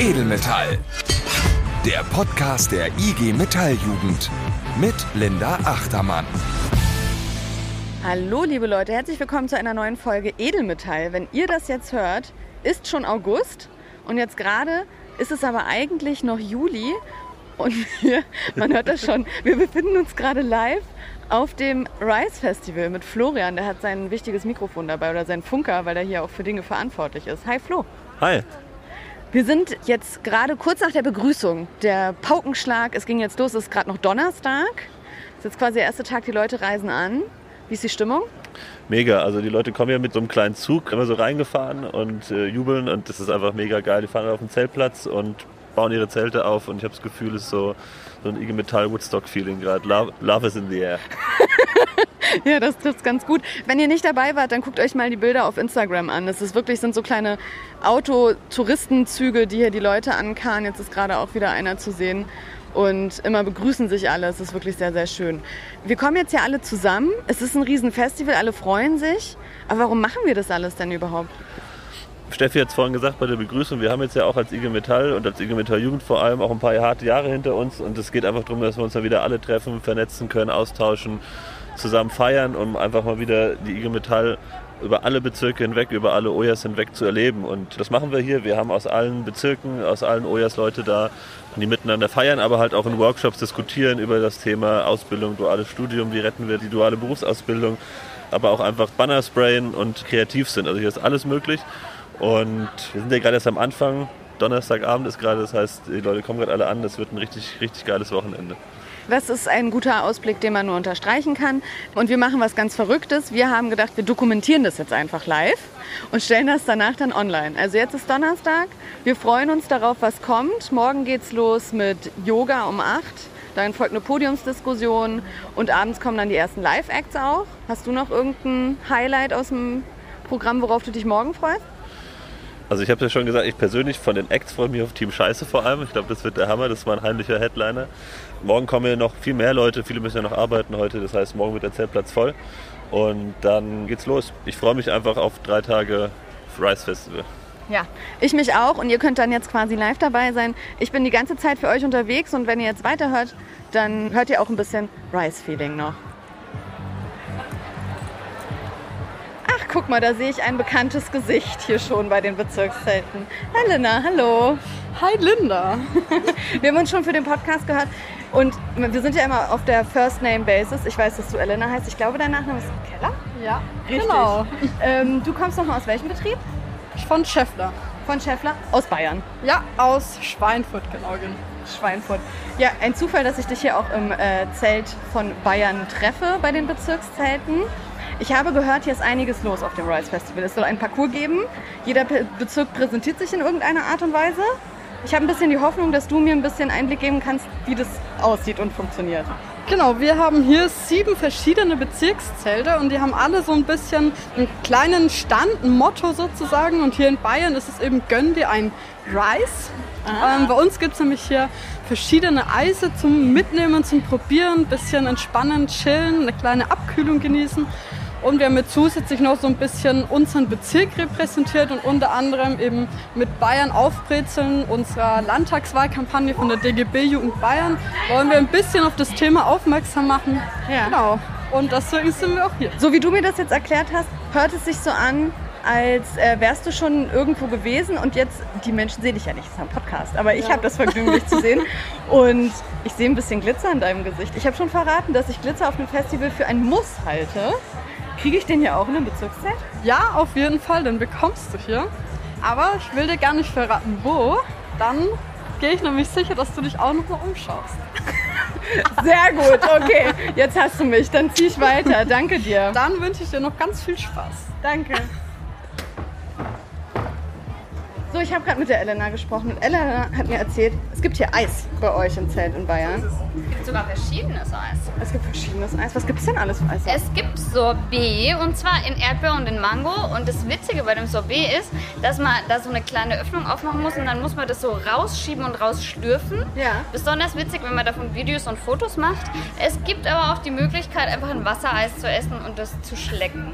Edelmetall. Der Podcast der IG Metalljugend mit Linda Achtermann. Hallo liebe Leute, herzlich willkommen zu einer neuen Folge Edelmetall. Wenn ihr das jetzt hört, ist schon August und jetzt gerade ist es aber eigentlich noch Juli und wir, man hört das schon, wir befinden uns gerade live auf dem Rise Festival mit Florian. Der hat sein wichtiges Mikrofon dabei oder sein Funker, weil er hier auch für Dinge verantwortlich ist. Hi Flo. Hi. Wir sind jetzt gerade kurz nach der Begrüßung. Der Paukenschlag, es ging jetzt los, es ist gerade noch Donnerstag. Es ist jetzt quasi der erste Tag, die Leute reisen an. Wie ist die Stimmung? Mega, also die Leute kommen ja mit so einem kleinen Zug immer so reingefahren und äh, jubeln und das ist einfach mega geil. Die fahren auf den Zeltplatz und bauen ihre Zelte auf und ich habe das Gefühl, es ist so, so ein IG Metall Woodstock Feeling gerade. Love, love is in the air. Ja, das trifft ganz gut. Wenn ihr nicht dabei wart, dann guckt euch mal die Bilder auf Instagram an. Das ist wirklich sind so kleine Autotouristenzüge, die hier die Leute ankarren. Jetzt ist gerade auch wieder einer zu sehen. Und immer begrüßen sich alle. Es ist wirklich sehr, sehr schön. Wir kommen jetzt ja alle zusammen. Es ist ein Riesenfestival, alle freuen sich. Aber warum machen wir das alles denn überhaupt? Steffi hat es vorhin gesagt bei der Begrüßung, wir haben jetzt ja auch als IG Metall und als IG Metall Jugend vor allem auch ein paar harte Jahre hinter uns und es geht einfach darum, dass wir uns dann wieder alle treffen, vernetzen können, austauschen, zusammen feiern, um einfach mal wieder die IG Metall über alle Bezirke hinweg, über alle Ojas hinweg zu erleben. Und das machen wir hier. Wir haben aus allen Bezirken, aus allen Ojas Leute da, die miteinander feiern, aber halt auch in Workshops diskutieren über das Thema Ausbildung, duales Studium, wie retten wir die duale Berufsausbildung, aber auch einfach Banner sprayen und kreativ sind. Also hier ist alles möglich. Und wir sind ja gerade erst am Anfang. Donnerstagabend ist gerade, das heißt, die Leute kommen gerade alle an. Das wird ein richtig, richtig geiles Wochenende. Das ist ein guter Ausblick, den man nur unterstreichen kann. Und wir machen was ganz Verrücktes. Wir haben gedacht, wir dokumentieren das jetzt einfach live und stellen das danach dann online. Also jetzt ist Donnerstag. Wir freuen uns darauf, was kommt. Morgen geht's los mit Yoga um 8. Dann folgt eine Podiumsdiskussion und abends kommen dann die ersten Live-Acts auch. Hast du noch irgendein Highlight aus dem Programm, worauf du dich morgen freust? Also ich habe ja schon gesagt, ich persönlich von den Acts freue mich auf Team Scheiße vor allem. Ich glaube, das wird der Hammer. Das war ein heimlicher Headliner. Morgen kommen ja noch viel mehr Leute. Viele müssen ja noch arbeiten heute. Das heißt, morgen wird der Zeltplatz voll. Und dann geht's los. Ich freue mich einfach auf drei Tage Rise Festival. Ja, ich mich auch und ihr könnt dann jetzt quasi live dabei sein. Ich bin die ganze Zeit für euch unterwegs und wenn ihr jetzt weiterhört, dann hört ihr auch ein bisschen Rise-Feeling noch. Guck mal, da sehe ich ein bekanntes Gesicht hier schon bei den Bezirkszelten. Hi Linda, hallo. Hi Linda. Wir haben uns schon für den Podcast gehört und wir sind ja immer auf der First Name Basis. Ich weiß, dass du Elena heißt. Ich glaube, dein Nachname ist Keller. Ja, Richtig. genau. Ähm, du kommst nochmal aus welchem Betrieb? Von Scheffler. Von Schäffler? Aus Bayern. Ja, aus Schweinfurt, genau. Schweinfurt. Ja, ein Zufall, dass ich dich hier auch im äh, Zelt von Bayern treffe bei den Bezirkszelten. Ich habe gehört, hier ist einiges los auf dem Rise Festival. Es soll ein Parcours geben. Jeder Bezirk präsentiert sich in irgendeiner Art und Weise. Ich habe ein bisschen die Hoffnung, dass du mir ein bisschen Einblick geben kannst, wie das aussieht und funktioniert. Genau, wir haben hier sieben verschiedene Bezirkszelte und die haben alle so ein bisschen einen kleinen Stand, ein Motto sozusagen. Und hier in Bayern ist es eben Gönn dir ein Rice. Ähm, bei uns gibt es nämlich hier verschiedene Eise zum Mitnehmen, zum Probieren, ein bisschen entspannen, chillen, eine kleine Abkühlung genießen. Und wir haben mit zusätzlich noch so ein bisschen unseren Bezirk repräsentiert und unter anderem eben mit Bayern aufbrezeln, unserer Landtagswahlkampagne von der DGB Jugend Bayern, wollen wir ein bisschen auf das Thema aufmerksam machen. Ja. Genau. Und deswegen sind wir auch hier. So wie du mir das jetzt erklärt hast, hört es sich so an, als äh, wärst du schon irgendwo gewesen und jetzt, die Menschen sehen dich ja nicht, das ist ein Podcast, aber ich habe das Vergnügen, dich zu sehen und ich sehe ein bisschen Glitzer in deinem Gesicht. Ich habe schon verraten, dass ich Glitzer auf einem Festival für ein Muss halte. Kriege ich den ja auch in einem Bezirkszelt? Ja, auf jeden Fall, den bekommst du hier. Aber ich will dir gar nicht verraten, wo. Dann gehe ich nämlich sicher, dass du dich auch noch mal umschaust. Sehr gut, okay. Jetzt hast du mich, dann zieh ich weiter. Danke dir. Dann wünsche ich dir noch ganz viel Spaß. Danke. So, ich habe gerade mit der Elena gesprochen und Elena hat mir erzählt, es gibt hier Eis bei euch im Zelt in Bayern. Es gibt sogar verschiedenes Eis. Es gibt verschiedenes Eis. Was gibt es denn alles für Eis? Es gibt Sorbet und zwar in Erdbeer und in Mango. Und das Witzige bei dem Sorbet ist, dass man da so eine kleine Öffnung aufmachen muss und dann muss man das so rausschieben und rausschlürfen. Ja. Besonders witzig, wenn man davon Videos und Fotos macht. Es gibt aber auch die Möglichkeit, einfach ein Wassereis zu essen und das zu schlecken.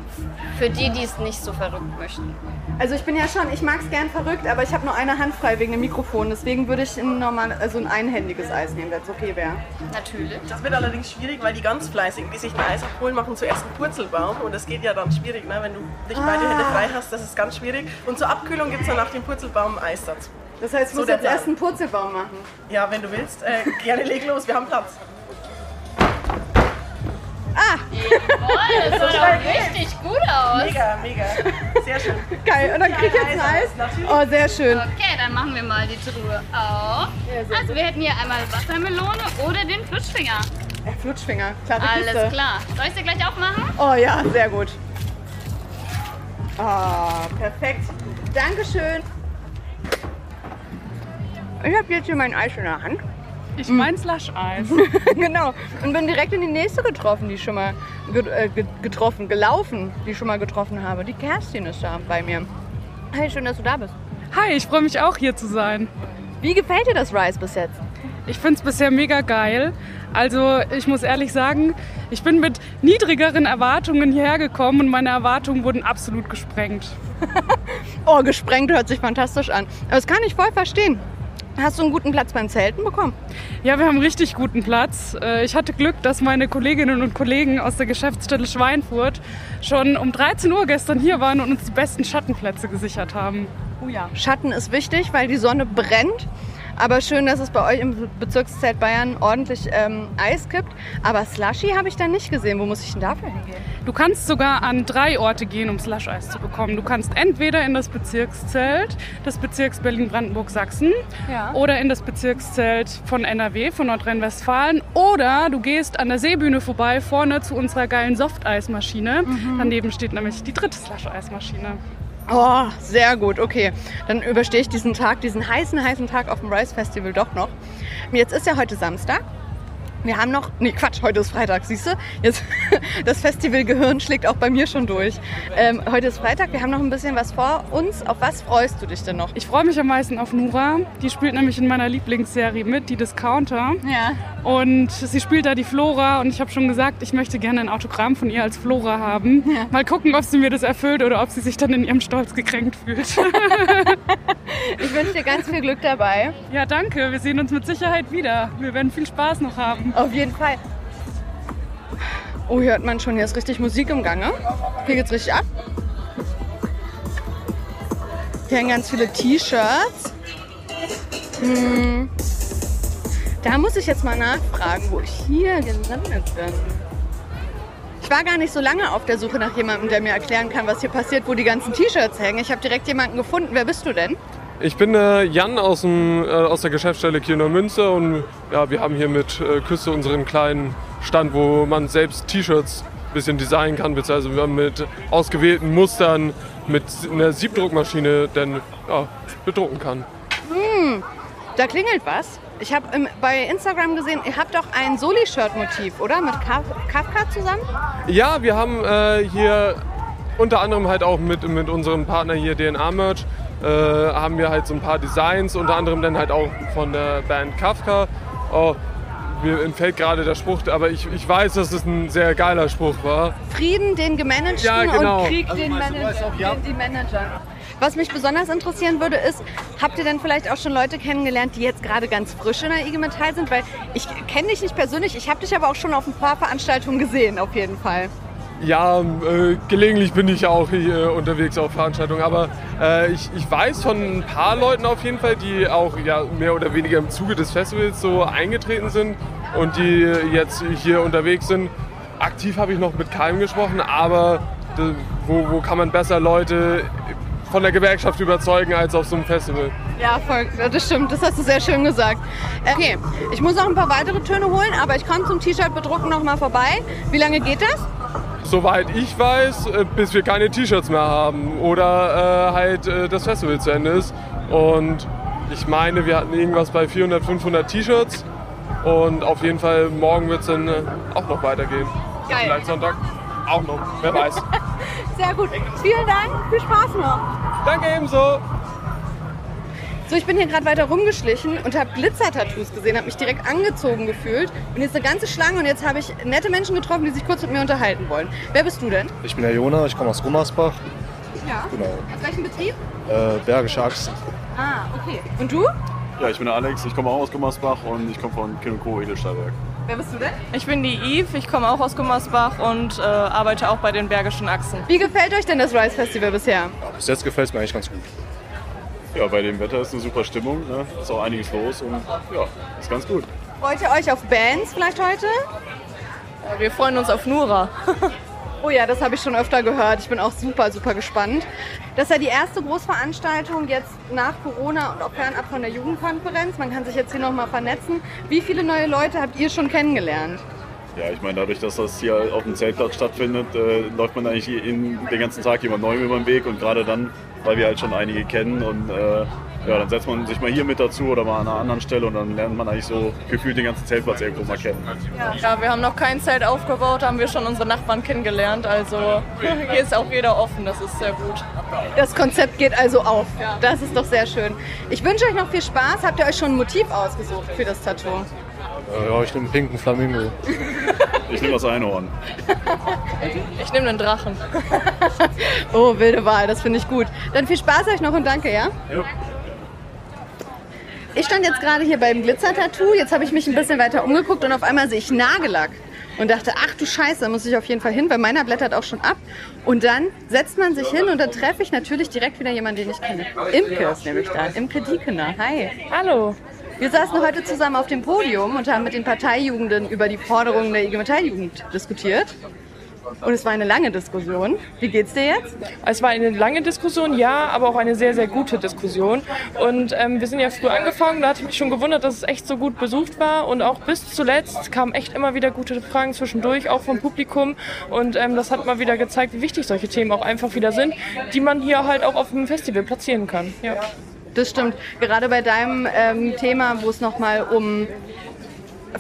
Für die, die es nicht so verrückt möchten. Also ich bin ja schon, ich mag es gern verrückt. Perfekt, aber ich habe nur eine Hand frei wegen dem Mikrofon. Deswegen würde ich ein, normal, also ein einhändiges Eis nehmen, wenn es okay wäre. Natürlich. Das wird allerdings schwierig, weil die ganz fleißigen, die sich ein Eis abholen, machen zuerst einen Purzelbaum und das geht ja dann schwierig, ne? wenn du nicht beide Hände frei hast, das ist ganz schwierig. Und zur Abkühlung gibt es dann nach dem Purzelbaum Eis dazu. Das heißt, ich So muss jetzt Plan. erst einen Purzelbaum machen. Ja, wenn du willst, äh, gerne leg los, wir haben Platz. Jawohl, das sah doch richtig gut aus. Mega, mega. Sehr schön. Geil, und dann krieg ich jetzt ein Eis. Oh, sehr schön. Okay, dann machen wir mal die Truhe auf. Also wir hätten hier einmal Wassermelone oder den Flutschfinger. Ja, Flutschfinger, klare Alles Kiste. klar. Soll ich sie gleich aufmachen? Oh ja, sehr gut. Ah, perfekt. Dankeschön. Ich habe jetzt hier mein Eis in der Hand. Ich mein Slush-Eis. genau. Und bin direkt in die nächste getroffen, die ich schon mal ge äh, ge getroffen, gelaufen, die ich schon mal getroffen habe. Die Kerstin ist da bei mir. Hey, schön, dass du da bist. Hi, ich freue mich auch hier zu sein. Wie gefällt dir das Rise bis jetzt? Ich finde es bisher mega geil. Also ich muss ehrlich sagen, ich bin mit niedrigeren Erwartungen hierher gekommen und meine Erwartungen wurden absolut gesprengt. Oh, gesprengt hört sich fantastisch an. Aber das kann ich voll verstehen. Hast du einen guten Platz beim Zelten bekommen? Ja, wir haben richtig guten Platz. Äh, Ich hatte Glück, dass meine Kolleginnen und Kollegen aus der Geschäftsstelle Schweinfurt schon um 13 Uhr gestern hier waren und uns die besten Schattenplätze gesichert haben. Oh ja. Schatten ist wichtig, weil die Sonne brennt. Aber schön, dass es bei euch im Bezirkszelt Bayern ordentlich ähm, Eis gibt. Aber Slushy habe ich da nicht gesehen. Wo muss ich denn dafür hingehen? Du kannst sogar an drei Orte gehen, um Slush-Eis zu bekommen. Du kannst entweder in das Bezirkszelt des Bezirks Berlin-Brandenburg-Sachsen Ja. oder in das Bezirkszelt von NRW, von Nordrhein-Westfalen oder du gehst an der Seebühne vorbei, vorne zu unserer geilen Softeismaschine. Daneben steht nämlich die dritte Slush-Eismaschine. Oh, sehr gut. Okay, dann überstehe ich diesen Tag, diesen heißen, heißen Tag auf dem Rise Festival doch noch. Jetzt ist ja heute Samstag. Wir haben noch, nee Quatsch, heute ist Freitag, siehst du? Jetzt, das Festivalgehirn schlägt auch bei mir schon durch. Ähm, heute ist Freitag, wir haben noch ein bisschen was vor uns. Auf was freust du dich denn noch? Ich freue mich am meisten auf Nura. Die spielt nämlich in meiner Lieblingsserie mit, die Discounter. Ja. Und sie spielt da die Flora und ich habe schon gesagt, ich möchte gerne ein Autogramm von ihr als Flora haben. Mal gucken, ob sie mir das erfüllt oder ob sie sich dann in ihrem Stolz gekränkt fühlt. Ich wünsche dir ganz viel Glück dabei. ja, danke. Wir sehen uns mit Sicherheit wieder. Wir werden viel Spaß noch haben. Auf jeden Fall. Oh, hier hört man schon, hier ist richtig Musik im Gange. Hier geht's richtig ab. Hier hängen ganz viele T-Shirts. Hm. Da muss ich jetzt mal nachfragen, wo ich hier gelandet bin. Ich war gar nicht so lange auf der Suche nach jemandem, der mir erklären kann, was hier passiert, wo die ganzen T-Shirts hängen. Ich habe direkt jemanden gefunden. Wer bist du denn? Ich bin äh, Jan aus, dem, äh, aus der Geschäftsstelle Kiel Münster und ja, wir haben hier mit äh, Küste unseren kleinen Stand, wo man selbst T-Shirts ein bisschen designen kann, beziehungsweise wir mit ausgewählten Mustern mit einer Siebdruckmaschine denn ja, bedrucken kann. Da klingelt was. Ich habe bei Instagram gesehen, ihr habt doch ein Soli-Shirt-Motiv, oder? Mit Kaf Kafka zusammen? Ja, wir haben äh, hier unter anderem halt auch mit, mit unserem Partner hier DNA Merch äh, haben wir halt so ein paar Designs, unter anderem dann halt auch von der Band Kafka. Oh, mir entfällt gerade der Spruch, aber ich, ich weiß, dass es ein sehr geiler Spruch war. Frieden den Gemanagten Ja, genau. und Krieg den, Manager, den die Managern. Was mich besonders interessieren würde, ist, habt ihr denn vielleicht auch schon Leute kennengelernt, die jetzt gerade ganz frisch in der IG Metall sind? Weil ich kenne dich nicht persönlich, ich habe dich aber auch schon auf ein paar Veranstaltungen gesehen, auf jeden Fall. Ja, äh, gelegentlich bin ich auch hier unterwegs auf Veranstaltungen, aber äh, ich, ich weiß von ein paar Leuten auf jeden Fall, die auch ja, mehr oder weniger im Zuge des Festivals so eingetreten sind und die jetzt hier unterwegs sind. Aktiv habe ich noch mit keinem gesprochen, aber d- wo, wo kann man besser Leute von der Gewerkschaft überzeugen als auf so einem Festival? Ja, voll, das stimmt, das hast du sehr schön gesagt. Äh, Okay, ich muss noch ein paar weitere Töne holen, aber ich komme zum T-Shirt bedrucken noch mal vorbei. Wie lange geht das? Soweit ich weiß, äh, bis wir keine T-Shirts mehr haben oder äh, halt äh, das Festival zu Ende ist. Und ich meine, wir hatten irgendwas bei 400, 500 T-Shirts. Und auf jeden Fall morgen wird es dann äh, auch noch weitergehen. Geil. Vielleicht Sonntag auch noch, wer weiß. Sehr gut. Vielen Dank, viel Spaß noch. Danke ebenso. So, ich bin hier gerade weiter rumgeschlichen und habe Glitzer-Tattoos gesehen, habe mich direkt angezogen gefühlt. Und jetzt eine ganze Schlange und jetzt habe ich nette Menschen getroffen, die sich kurz mit mir unterhalten wollen. Wer bist du denn? Ich bin der Jona, ich komme aus Gummersbach. Ja. Genau. Aus welchem Betrieb? Äh, Bergische Achsen. Ah, okay. Und du? Ja, ich bin der Alex, ich komme auch aus Gummersbach und ich komme von Kind Co. Edelstahlwerk. Wer bist du denn? Ich bin die Yves, ich komme auch aus Gummersbach und äh, arbeite auch bei den Bergischen Achsen. Wie gefällt euch denn das Rise Festival bisher? Ja, bis jetzt gefällt es mir eigentlich ganz gut. Ja, bei dem Wetter ist eine super Stimmung, ne? ist auch einiges los und ja, ist ganz gut. Freut ihr euch auf Bands vielleicht heute? Wir freuen uns auf Nura. Oh ja, das habe ich schon öfter gehört. Ich bin auch super, super gespannt. Das ist ja die erste Großveranstaltung jetzt nach Corona und auch fernab von der Jugendkonferenz. Man kann sich jetzt hier nochmal vernetzen. Wie viele neue Leute habt ihr schon kennengelernt? Ja, ich meine, dadurch, dass das hier auf dem Zeltplatz stattfindet, äh, läuft man eigentlich in, den ganzen Tag jemand Neuem über den Weg und gerade dann, weil wir halt schon einige kennen und äh, ja, dann setzt man sich mal hier mit dazu oder mal an einer anderen Stelle und dann lernt man eigentlich so gefühlt den ganzen Zeltplatz irgendwo mal kennen. Ja, wir haben noch kein Zelt aufgebaut, haben wir schon unsere Nachbarn kennengelernt. Also hier ist auch jeder offen, das ist sehr gut. Das Konzept geht also auf. Das ist doch sehr schön. Ich wünsche euch noch viel Spaß. Habt ihr euch schon ein Motiv ausgesucht für das Tattoo? Äh, ja, ich nehme einen pinken Flamingo. Ich nehme das Einhorn. Ich nehme den Drachen. Oh, wilde Wahl, das finde ich gut. Dann viel Spaß euch noch und danke, ja? Ja. Ich stand jetzt gerade hier beim Glitzer-Tattoo. Jetzt habe ich mich ein bisschen weiter umgeguckt und auf einmal sehe ich Nagellack. Und dachte, ach du Scheiße, da muss ich auf jeden Fall hin, weil meiner blättert auch schon ab. Und dann setzt man sich hin und dann treffe ich natürlich direkt wieder jemanden, den ich kenne. Imke ist nämlich da. Imke Diekener. Hi. Hallo. Wir saßen heute zusammen auf dem Podium und haben mit den Parteijugenden über die Forderungen der IG Metall-Jugend diskutiert. Und es war eine lange Diskussion. Wie geht's dir jetzt? Es war eine lange Diskussion, ja, aber auch eine sehr, sehr gute Diskussion. Und ähm, wir sind ja früh angefangen, da hatte ich mich schon gewundert, dass es echt so gut besucht war. Und auch bis zuletzt kamen echt immer wieder gute Fragen zwischendurch, auch vom Publikum. Und ähm, das hat mal wieder gezeigt, wie wichtig solche Themen auch einfach wieder sind, die man hier halt auch auf dem Festival platzieren kann. Ja. Das stimmt. Gerade bei deinem ähm, Thema, wo es nochmal um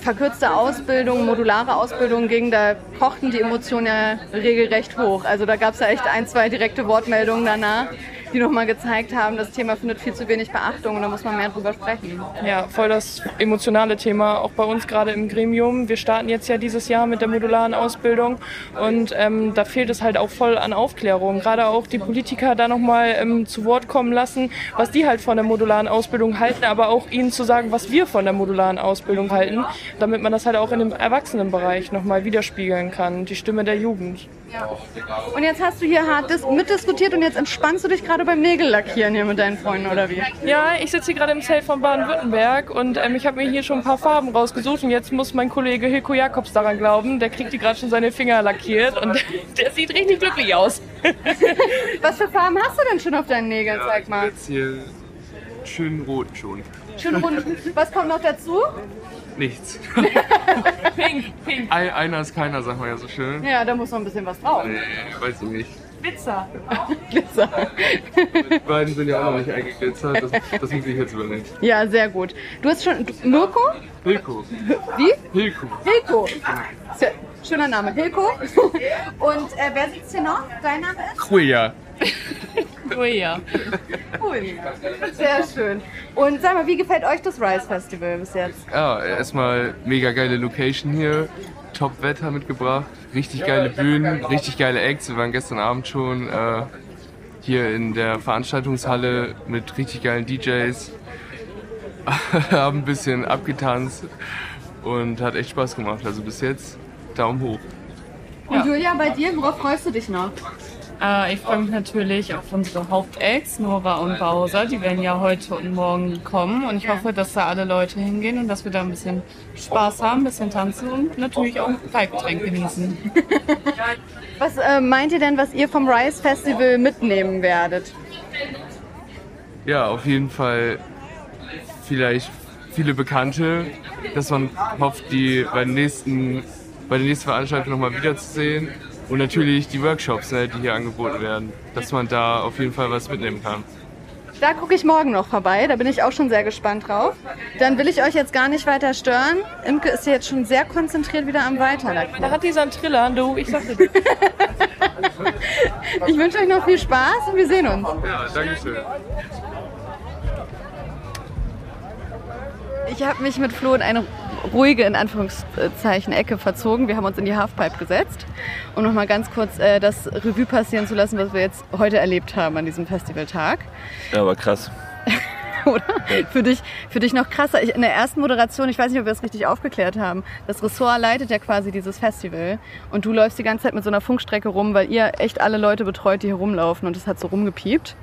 verkürzte Ausbildung, modulare Ausbildung ging, da kochten die Emotionen ja regelrecht hoch. Also da gab es ja echt ein, zwei direkte Wortmeldungen danach, die nochmal gezeigt haben, das Thema findet viel zu wenig Beachtung und da muss man mehr drüber sprechen. Ja, voll das emotionale Thema, auch bei uns gerade im Gremium. Wir starten jetzt ja dieses Jahr mit der modularen Ausbildung und ähm, da fehlt es halt auch voll an Aufklärung. Gerade auch die Politiker da nochmal ähm, zu Wort kommen lassen, was die halt von der modularen Ausbildung halten, aber auch ihnen zu sagen, was wir von der modularen Ausbildung halten, damit man das halt auch in dem Erwachsenenbereich nochmal widerspiegeln kann, die Stimme der Jugend. Und jetzt hast du hier hart dis- mitdiskutiert und jetzt entspannst du dich gerade beim Nägellackieren hier mit deinen Freunden, oder wie? Ja, ich sitze hier gerade im Zelt von Baden-Württemberg und ähm, ich habe mir hier schon ein paar Farben rausgesucht und jetzt muss mein Kollege Hilko Jakobs daran glauben. Der kriegt hier gerade schon seine Finger lackiert und der sieht richtig glücklich aus. Was für Farben hast du denn schon auf deinen Nägeln? Zeig mal. Jetzt hier schön rot schon. Schön rund. Was kommt noch dazu? Nichts. Pink, pink. Ein, einer ist keiner, sagt man ja so schön. Ja, da muss noch ein bisschen was drauf. Nee, weiß ich nicht. Glitzer. Glitzer. Die beiden sind ja auch noch nicht eingeglitzert, das, das muss ich jetzt übernehmen. Ja, sehr gut. Du hast schon. Du, Mirko? Hilko. Wie? Hilko. Hilko. Ja- Schöner Name, Hilko. Und äh, wer sitzt hier noch? Dein Name ist? Queer. Oh ja. Cool. Sehr schön. Und sag mal, wie gefällt euch das Rise Festival bis jetzt? Ja, erstmal mega geile Location hier. Top Wetter mitgebracht. Richtig geile Bühnen, richtig geile Acts. Wir waren gestern Abend schon äh, hier in der Veranstaltungshalle mit richtig geilen DJs. Haben ein bisschen abgetanzt und hat echt Spaß gemacht. Also bis jetzt Daumen hoch. Und Julia, bei dir, worauf freust du dich noch? Äh, ich freue mich natürlich auf unsere Hauptacts, Nora und Bowser. Die werden ja heute und morgen kommen. Und ich hoffe, dass da alle Leute hingehen und dass wir da ein bisschen Spaß haben, ein bisschen tanzen und natürlich auch ein Kaltgetränk genießen. Was äh, meint ihr denn, was ihr vom Rise Festival mitnehmen werdet? Ja, auf jeden Fall vielleicht viele Bekannte, dass man hofft, die bei, nächsten, bei der nächsten Veranstaltung nochmal wiederzusehen. Und natürlich die Workshops, ne, die hier angeboten werden, dass man da auf jeden Fall was mitnehmen kann. Da gucke ich morgen noch vorbei, da bin ich auch schon sehr gespannt drauf. Dann will ich euch jetzt gar nicht weiter stören. Imke ist jetzt schon sehr konzentriert wieder am Weiterlackieren. Da hat dieser einen Triller, du, ich sagte dir. Ich wünsche euch noch viel Spaß und wir sehen uns. Ja, danke schön. Ich habe mich mit Flo in eine ruhige, in Anführungszeichen, Ecke verzogen. Wir haben uns in die Halfpipe gesetzt, um nochmal ganz kurz äh, das Revue passieren zu lassen, was wir jetzt heute erlebt haben an diesem Festivaltag. Ja, aber krass. Oder? Für, dich, für dich noch krasser. Ich, in der ersten Moderation, ich weiß nicht, ob wir das richtig aufgeklärt haben, das Ressort leitet ja quasi dieses Festival und du läufst die ganze Zeit mit so einer Funkstrecke rum, weil ihr echt alle Leute betreut, die hier rumlaufen und es hat so rumgepiept.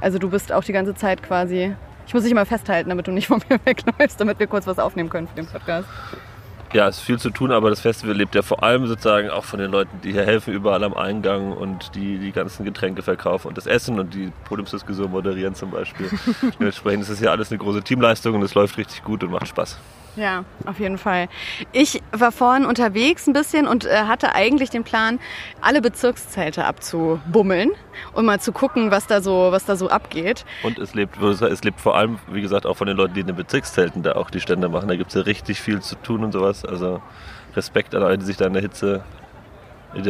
Also du bist auch die ganze Zeit quasi ich muss dich mal festhalten, damit du nicht von mir wegläufst, damit wir kurz was aufnehmen können für den Podcast. Ja, es ist viel zu tun, aber das Festival lebt ja vor allem sozusagen auch von den Leuten, die hier helfen, überall am Eingang und die die ganzen Getränke verkaufen und das Essen und die Podiumsdiskussion moderieren zum Beispiel. Dementsprechend ist es ja alles eine große Teamleistung und es läuft richtig gut und macht Spaß. Ja, auf jeden Fall. Ich war vorhin unterwegs ein bisschen und äh, hatte eigentlich den Plan, alle Bezirkszelte abzubummeln und mal zu gucken, was da so, was da so abgeht. Und es lebt, es lebt vor allem, wie gesagt, auch von den Leuten, die in den Bezirkszelten da auch die Stände machen. Da gibt es ja richtig viel zu tun und sowas. Also Respekt an alle, die sich da in der Hitze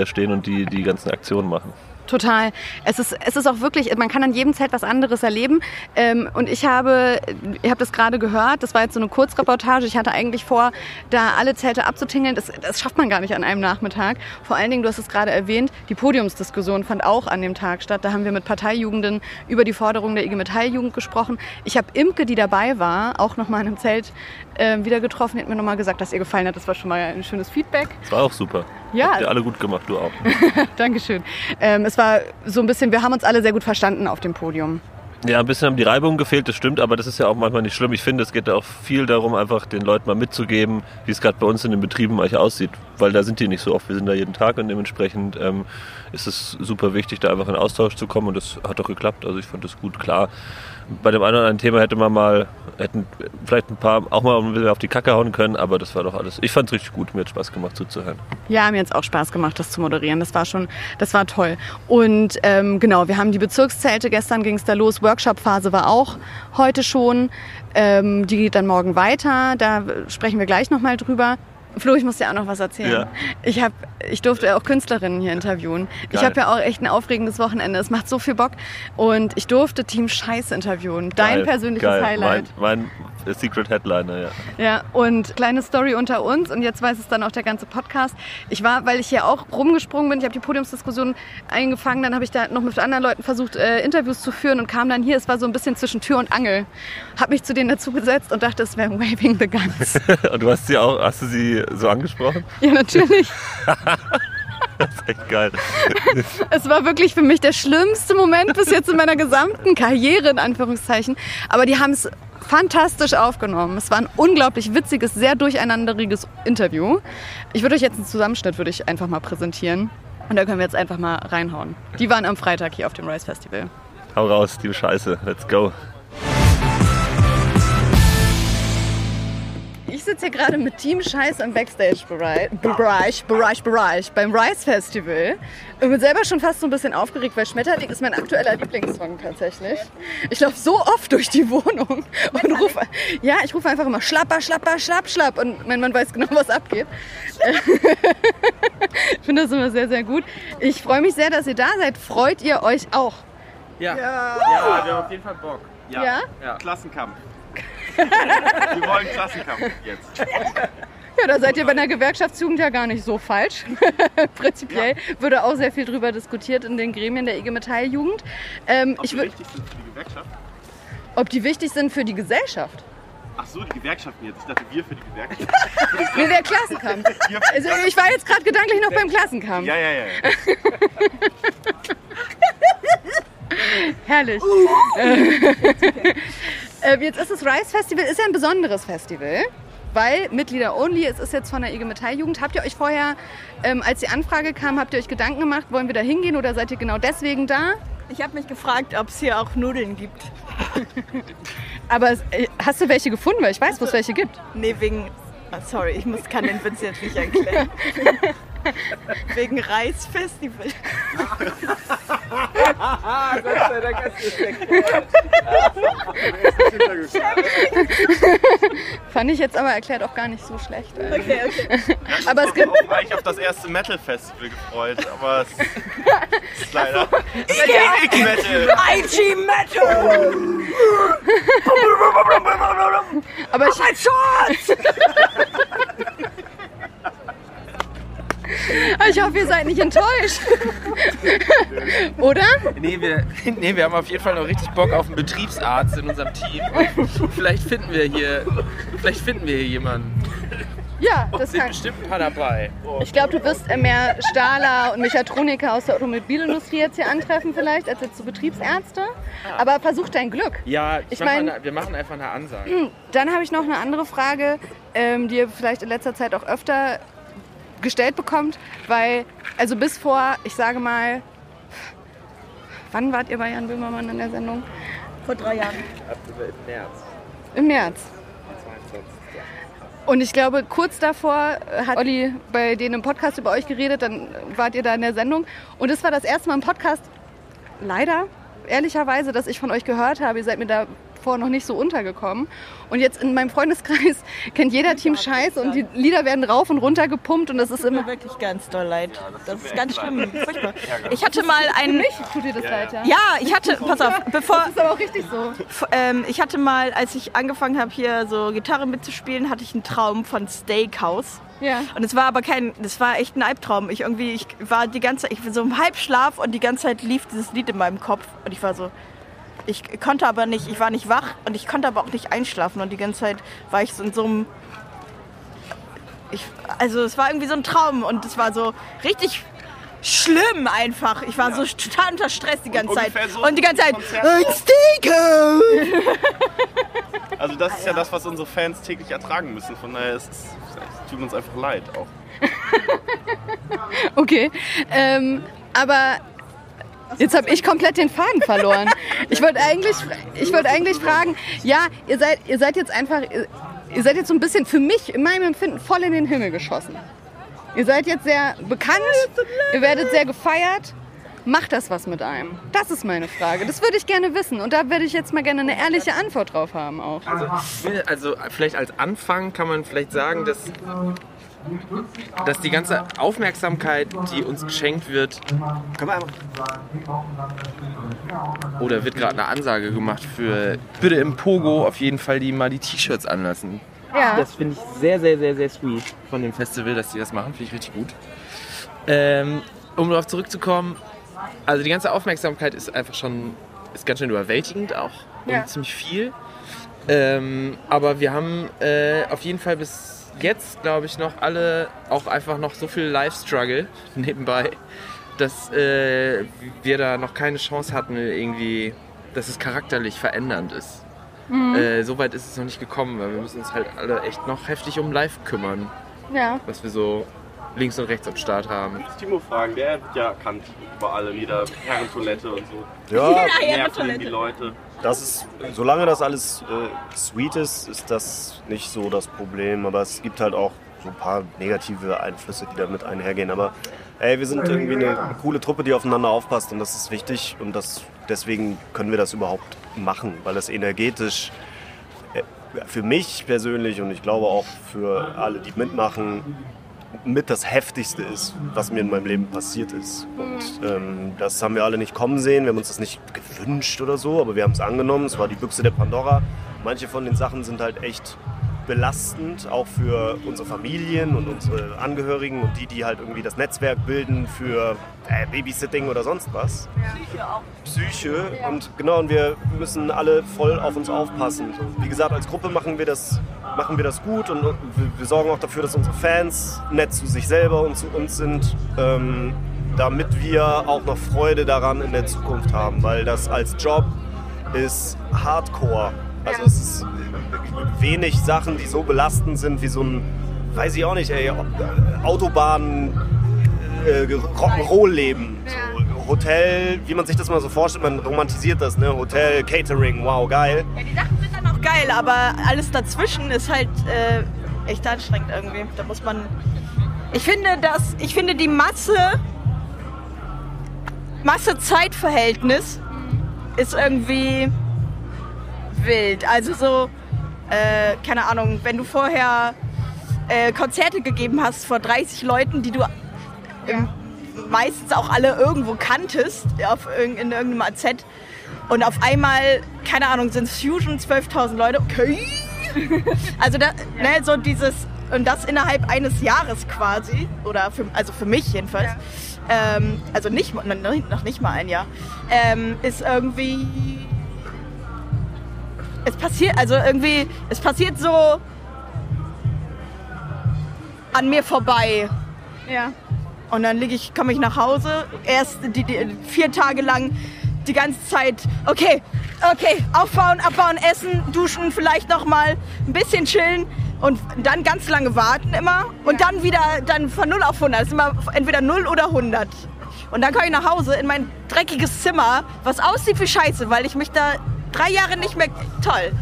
stehen und die die ganzen Aktionen machen. Total. Es ist, es ist auch wirklich, man kann an jedem Zelt was anderes erleben. Ähm, und ich habe, ihr habt es gerade gehört, das war jetzt so eine Kurzreportage. Ich hatte eigentlich vor, da alle Zelte abzutingeln. Das, das schafft man gar nicht an einem Nachmittag. Vor allen Dingen, du hast es gerade erwähnt, die Podiumsdiskussion fand auch an dem Tag statt. Da haben wir mit Parteijugenden über die Forderungen der IG Metalljugend gesprochen. Ich habe Imke, die dabei war, auch nochmal in einem Zelt äh, wieder getroffen, hat mir nochmal gesagt, dass ihr gefallen hat. Das war schon mal ein schönes Feedback. Das war auch super. Ja. Habt ihr alle gut gemacht, du auch. Dankeschön. Ähm, es war so ein bisschen, wir haben uns alle sehr gut verstanden auf dem Podium. Ja, ein bisschen haben die Reibungen gefehlt, das stimmt, aber das ist ja auch manchmal nicht schlimm. Ich finde, es geht auch viel darum, einfach den Leuten mal mitzugeben, wie es gerade bei uns in den Betrieben eigentlich aussieht, weil da sind die nicht so oft. Wir sind da jeden Tag und dementsprechend ähm, ist es super wichtig, da einfach in Austausch zu kommen und das hat auch geklappt. Also ich fand das gut klar bei dem einen oder anderen Thema hätte man mal, hätten vielleicht ein paar auch mal ein bisschen auf die Kacke hauen können, aber das war doch alles. Ich fand es richtig gut, mir hat Spaß gemacht zuzuhören. Ja, mir hat es auch Spaß gemacht, das zu moderieren. Das war schon, das war toll. Und ähm, genau, wir haben die Bezirkszelte, gestern ging es da los, Workshop-Phase war auch heute schon. Ähm, die geht dann morgen weiter, da sprechen wir gleich nochmal drüber. Flo, ich muss dir auch noch was erzählen. Ja. Ich, hab, ich durfte auch Künstlerinnen hier interviewen. Geil. Ich habe ja auch echt ein aufregendes Wochenende. Es macht so viel Bock. Und ich durfte Team Scheiß interviewen. Dein Geil. persönliches Geil. Highlight. Mein, mein Secret Headliner, ja. Ja, und kleine Story unter uns und jetzt weiß es dann auch der ganze Podcast. Ich war, weil ich hier auch rumgesprungen bin, ich habe die Podiumsdiskussion eingefangen, dann habe ich da noch mit anderen Leuten versucht, äh, Interviews zu führen und kam dann hier, es war so ein bisschen zwischen Tür und Angel. Habe mich zu denen dazu gesetzt und dachte, es wäre Waving the Guns. und du hast sie auch, hast du sie so angesprochen? Ja, natürlich. Das ist echt geil. Es war wirklich für mich der schlimmste Moment bis jetzt in meiner gesamten Karriere, in Anführungszeichen. Aber die haben es fantastisch aufgenommen. Es war ein unglaublich witziges, sehr durcheinanderiges Interview. Ich würde euch jetzt einen Zusammenschnitt würde ich einfach mal präsentieren. Und da können wir jetzt einfach mal reinhauen. Die waren am Freitag hier auf dem Rice Festival. Hau raus, die Scheiße. Let's go. Sitze hier gerade mit Team Scheiß im Backstage-Bereich, Bereich, Bereich, Bereich beim Rice Festival. Ich bin selber schon fast so ein bisschen aufgeregt, weil Schmetterling ist mein aktueller Lieblingssong tatsächlich. Ich laufe so oft durch die Wohnung und rufe, ja, ich rufe einfach immer Schlapper, Schlapper, Schlapp, Schlapp und mein Mann weiß genau, was abgeht. ich finde das immer sehr, sehr gut. Ich freue mich sehr, dass ihr da seid. Freut ihr euch auch? Ja. Ja, ja wir haben auf jeden Fall Bock. Ja? ja? ja. Klassenkampf. Wir wollen Klassenkampf jetzt. Ja, da seid ihr bei der Gewerkschaftsjugend ja gar nicht so falsch. Prinzipiell ja. würde auch sehr viel darüber diskutiert in den Gremien der IG Metalljugend. Ähm, Ob die wichtig sind für die Gewerkschaft? Ob die wichtig sind für die Gesellschaft? Ach so, die Gewerkschaften jetzt. Ich dachte, wir für die Gewerkschaft. nee, der Klassenkampf. Also ich war jetzt gerade gedanklich noch beim Klassenkampf. Ja, ja, ja. Herrlich. Äh, jetzt ist das Rice Festival, ist ja ein besonderes Festival weil Mitglieder only, es ist jetzt von der IG Metalljugend. Habt ihr euch vorher, ähm, als die Anfrage kam, habt ihr euch Gedanken gemacht, wollen wir da hingehen oder seid ihr genau deswegen da? Ich habe mich gefragt, ob es hier auch Nudeln gibt. Aber äh, hast du welche gefunden? Weil ich weiß, wo es welche gibt. Nee, wegen. Oh, sorry, ich muss, kann den Witz jetzt nicht erklären. Wegen Reisfestival. Gott sei Dank hast du es Fand ich jetzt aber erklärt auch gar nicht so schlecht. Okay, okay. aber es gibt. Ich eigentlich auf das erste Metal-Festival gefreut, aber es ist leider. IG Metal! IG Metal! Aber ich, Schutz! Ich hoffe, ihr seid nicht enttäuscht. Oder? Nee wir, nee, wir haben auf jeden Fall noch richtig Bock auf einen Betriebsarzt in unserem Team. Und vielleicht finden wir hier, vielleicht finden wir hier jemanden. Ja, das sind kann. bestimmt ein paar dabei. Ich glaube, du wirst mehr Stahler und Mechatroniker aus der Automobilindustrie jetzt hier antreffen vielleicht, als jetzt so Betriebsärzte. Aber versuch dein Glück. Ja, ich Ich mach mein- mal eine, wir machen einfach eine Ansage. Hm, Dann habe ich noch eine andere Frage, ähm, die ihr vielleicht in letzter Zeit auch öfter gestellt bekommt, weil, also bis vor, ich sage mal, wann wart ihr bei Jan Böhmermann in der Sendung? Vor drei Jahren. Ab im März. Im März. 22. Und ich glaube, kurz davor hat Olli bei denen im Podcast über euch geredet, dann wart ihr da in der Sendung. Und es war das erste Mal im Podcast, leider, ehrlicherweise, dass ich von euch gehört habe. Ihr seid mir davor noch nicht so untergekommen. Und jetzt in meinem Freundeskreis kennt jeder Team Scheiße und die Lieder werden rauf und runter gepumpt und das ist immer... wirklich ganz doll leid. Das ist ganz schlimm. Furchtbar. Ich hatte mal Für einen. mich tut ihr das leid, ja? Ja, ich hatte, pass auf, bevor. Das ist aber auch richtig so. Ähm, ich hatte mal, als ich angefangen habe, hier so Gitarre mitzuspielen, hatte ich einen Traum von Steakhouse. Ja. Und es war aber kein, das war echt ein Albtraum. Ich irgendwie, ich war die ganze Zeit, ich war so im Halbschlaf und die ganze Zeit lief dieses Lied in meinem Kopf und ich war so, ich konnte aber nicht, ich war nicht wach und ich konnte aber auch nicht einschlafen und die ganze Zeit war ich so in so einem, ich, also es war irgendwie so ein Traum und es war so richtig schlimm einfach. Ich war so total unter Stress die ganze Zeit. ungefähr so und die ganze Zeit! Also das ist ja das, was unsere Fans täglich ertragen müssen. Von daher ist es, es tut uns einfach leid auch. Okay, ähm, aber jetzt habe ich komplett den Faden verloren. Ich wollte eigentlich, ich wollte eigentlich fragen, ja, ihr seid, ihr seid jetzt einfach, ihr, seid jetzt so ein bisschen für mich in meinem Empfinden voll in den Himmel geschossen. Ihr seid jetzt sehr bekannt, ihr werdet sehr gefeiert. Macht das was mit einem? Das ist meine Frage. Das würde ich gerne wissen und da würde ich jetzt mal gerne eine ehrliche Antwort drauf haben auch. Also, also vielleicht als Anfang kann man vielleicht sagen, dass, dass die ganze Aufmerksamkeit, die uns geschenkt wird, oder wird gerade eine Ansage gemacht für bitte im Pogo auf jeden Fall die mal die T-Shirts anlassen. Ja. Das finde ich sehr, sehr, sehr, sehr sweet von dem Festival, dass die das machen. Finde ich richtig gut. Ähm, um darauf zurückzukommen, also die ganze Aufmerksamkeit ist einfach schon, ist ganz schön überwältigend auch und Ja. ziemlich viel. Ähm, aber wir haben äh, auf jeden Fall bis jetzt, glaube ich, noch alle auch einfach noch so viel Live-Struggle nebenbei, dass äh, wir da noch keine Chance hatten, irgendwie, dass es charakterlich verändernd ist. Mhm. Äh, Soweit ist es noch nicht gekommen, weil wir müssen uns halt alle echt noch heftig um Live kümmern, Ja. was wir so links und rechts am Start haben. Timo fragen, der wird ja erkannt über alle Lieder, Herrentoilette und so. Ja. Ja, Nerven ihn die Leute. Das ist, solange das alles äh, sweet ist, ist das nicht so das Problem. Aber es gibt halt auch so ein paar negative Einflüsse, die damit einhergehen. Aber ey, wir sind irgendwie eine, coole Truppe, die aufeinander aufpasst und das ist wichtig und das, deswegen können wir das überhaupt machen, weil das energetisch äh, für mich persönlich und ich glaube auch für alle, die mitmachen, mit das Heftigste ist, was mir in meinem Leben passiert ist. Und ähm, das haben wir alle nicht kommen sehen. Wir haben uns das nicht gewünscht oder so, aber wir haben es angenommen. Es war die Büchse der Pandora. Manche von den Sachen sind halt echt belastend, auch für unsere Familien und unsere Angehörigen und die, die halt irgendwie das Netzwerk bilden für äh, Babysitting oder sonst was. Psyche auch. Psyche und genau, und wir müssen alle voll auf uns aufpassen. Wie gesagt, als Gruppe machen wir das, machen wir das gut und wir, sorgen auch dafür, dass unsere Fans nett zu sich selber und zu uns sind, ähm, damit wir auch noch Freude daran in der Zukunft haben, weil das als Job ist Hardcore. Also es ist wenig Sachen, die so belastend sind wie so ein, weiß ich auch nicht, ey, Autobahn äh, Rock'n'Roll-Leben. So, Hotel, wie man sich das mal so vorstellt, man romantisiert das, ne? Hotel, Catering, wow, geil. Die Sachen geil, aber alles dazwischen ist halt äh, echt anstrengend irgendwie. Da muss man. Ich finde, dass ich finde die Masse Masse-Zeit-Verhältnis ist irgendwie wild. Also so, äh, keine Ahnung, wenn du vorher äh, Konzerte gegeben hast vor 30 Leuten, die du ähm, meistens auch alle irgendwo kanntest, auf, irg- in irgendeinem AZ. Und auf einmal, keine Ahnung, sind es Fusion 12.000 Leute. Okay. Also da, ne, so dieses, und das innerhalb eines Jahres quasi, oder für, also für mich jedenfalls, ähm, also nicht, noch noch nicht mal ein Jahr, ähm, ist irgendwie, es passiert, also irgendwie, es passiert so an mir vorbei. Ja. Und dann liege ich, komme ich nach Hause, erst die, die, vier Tage lang die ganze Zeit, okay, okay, aufbauen, abbauen, essen, duschen, vielleicht noch mal ein bisschen chillen und dann ganz lange warten immer und dann wieder dann von 0 auf 100. Das ist immer entweder 0 oder 100. Und dann komme ich nach Hause in mein dreckiges Zimmer, was aussieht wie Scheiße, weil ich mich da drei Jahre nicht mehr toll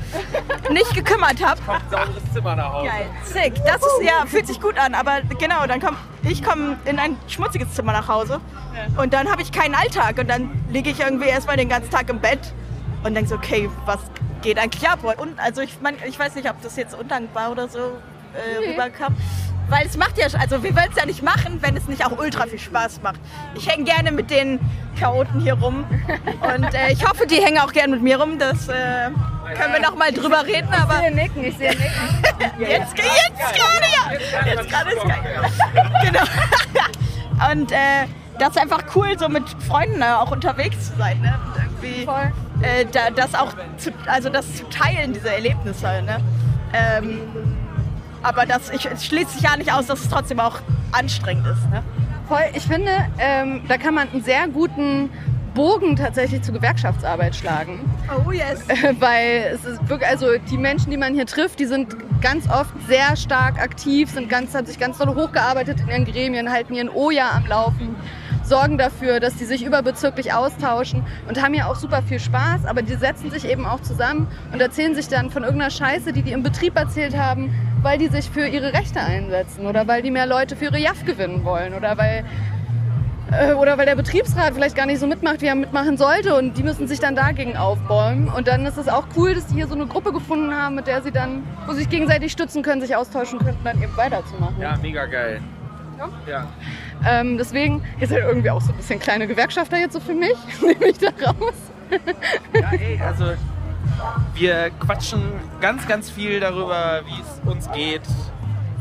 nicht gekümmert habe. Sauberes Zimmer nach Hause. Geil, sick. Das ist ja fühlt sich gut an, aber genau, dann komm ich komme in ein schmutziges Zimmer nach Hause und dann habe ich keinen Alltag und dann liege ich irgendwie erstmal den ganzen Tag im Bett und denke so, okay, was geht eigentlich ab? Und also ich mein, ich weiß nicht, ob das jetzt undankbar oder so äh, Nee. rüberkam. Weil es macht ja, also wir wollen es ja nicht machen, wenn es nicht auch ultra viel Spaß macht. Ich hänge gerne mit den Chaoten hier rum und äh, ich hoffe, die hängen auch gerne mit mir rum. Das äh, können wir noch mal drüber reden. Aber Ich sehe nicken, ich sehe nicken. jetzt, jetzt gerade ja. Jetzt gerade ist geil. genau. Und äh, das ist einfach cool, so mit Freunden äh, auch unterwegs zu sein. Ne? Und irgendwie äh, da, das auch zu, also das zu teilen, diese Erlebnisse. Ne? Ähm, aber das, ich, es schließt sich ja nicht aus, dass es trotzdem auch anstrengend ist. Ne? Voll, ich finde, ähm, da kann man einen sehr guten Bogen tatsächlich zur Gewerkschaftsarbeit schlagen. Oh yes. Weil es ist wirklich, also die Menschen, die man hier trifft, die sind ganz oft sehr stark aktiv, sind ganz, haben sich ganz doll hochgearbeitet in ihren Gremien, halten ihren OJA am Laufen, sorgen dafür, dass die sich überbezirklich austauschen und haben ja auch super viel Spaß, aber die setzen sich eben auch zusammen und erzählen sich dann von irgendeiner Scheiße, die die im Betrieb erzählt haben, weil die sich für ihre Rechte einsetzen oder weil die mehr Leute für ihre JAF gewinnen wollen oder weil oder weil der Betriebsrat vielleicht gar nicht so mitmacht, wie er mitmachen sollte und die müssen sich dann dagegen aufbäumen. Und dann ist es auch cool, dass die hier so eine Gruppe gefunden haben, mit der sie dann, wo sie sich gegenseitig stützen können, sich austauschen können und dann eben weiterzumachen. Ja, mega geil. Ja. Ja. Ähm, deswegen ist halt irgendwie auch so ein bisschen kleine Gewerkschafter jetzt so für mich, nehme ich da raus. Ja, ey, also wir quatschen ganz, ganz viel darüber, wie es uns geht,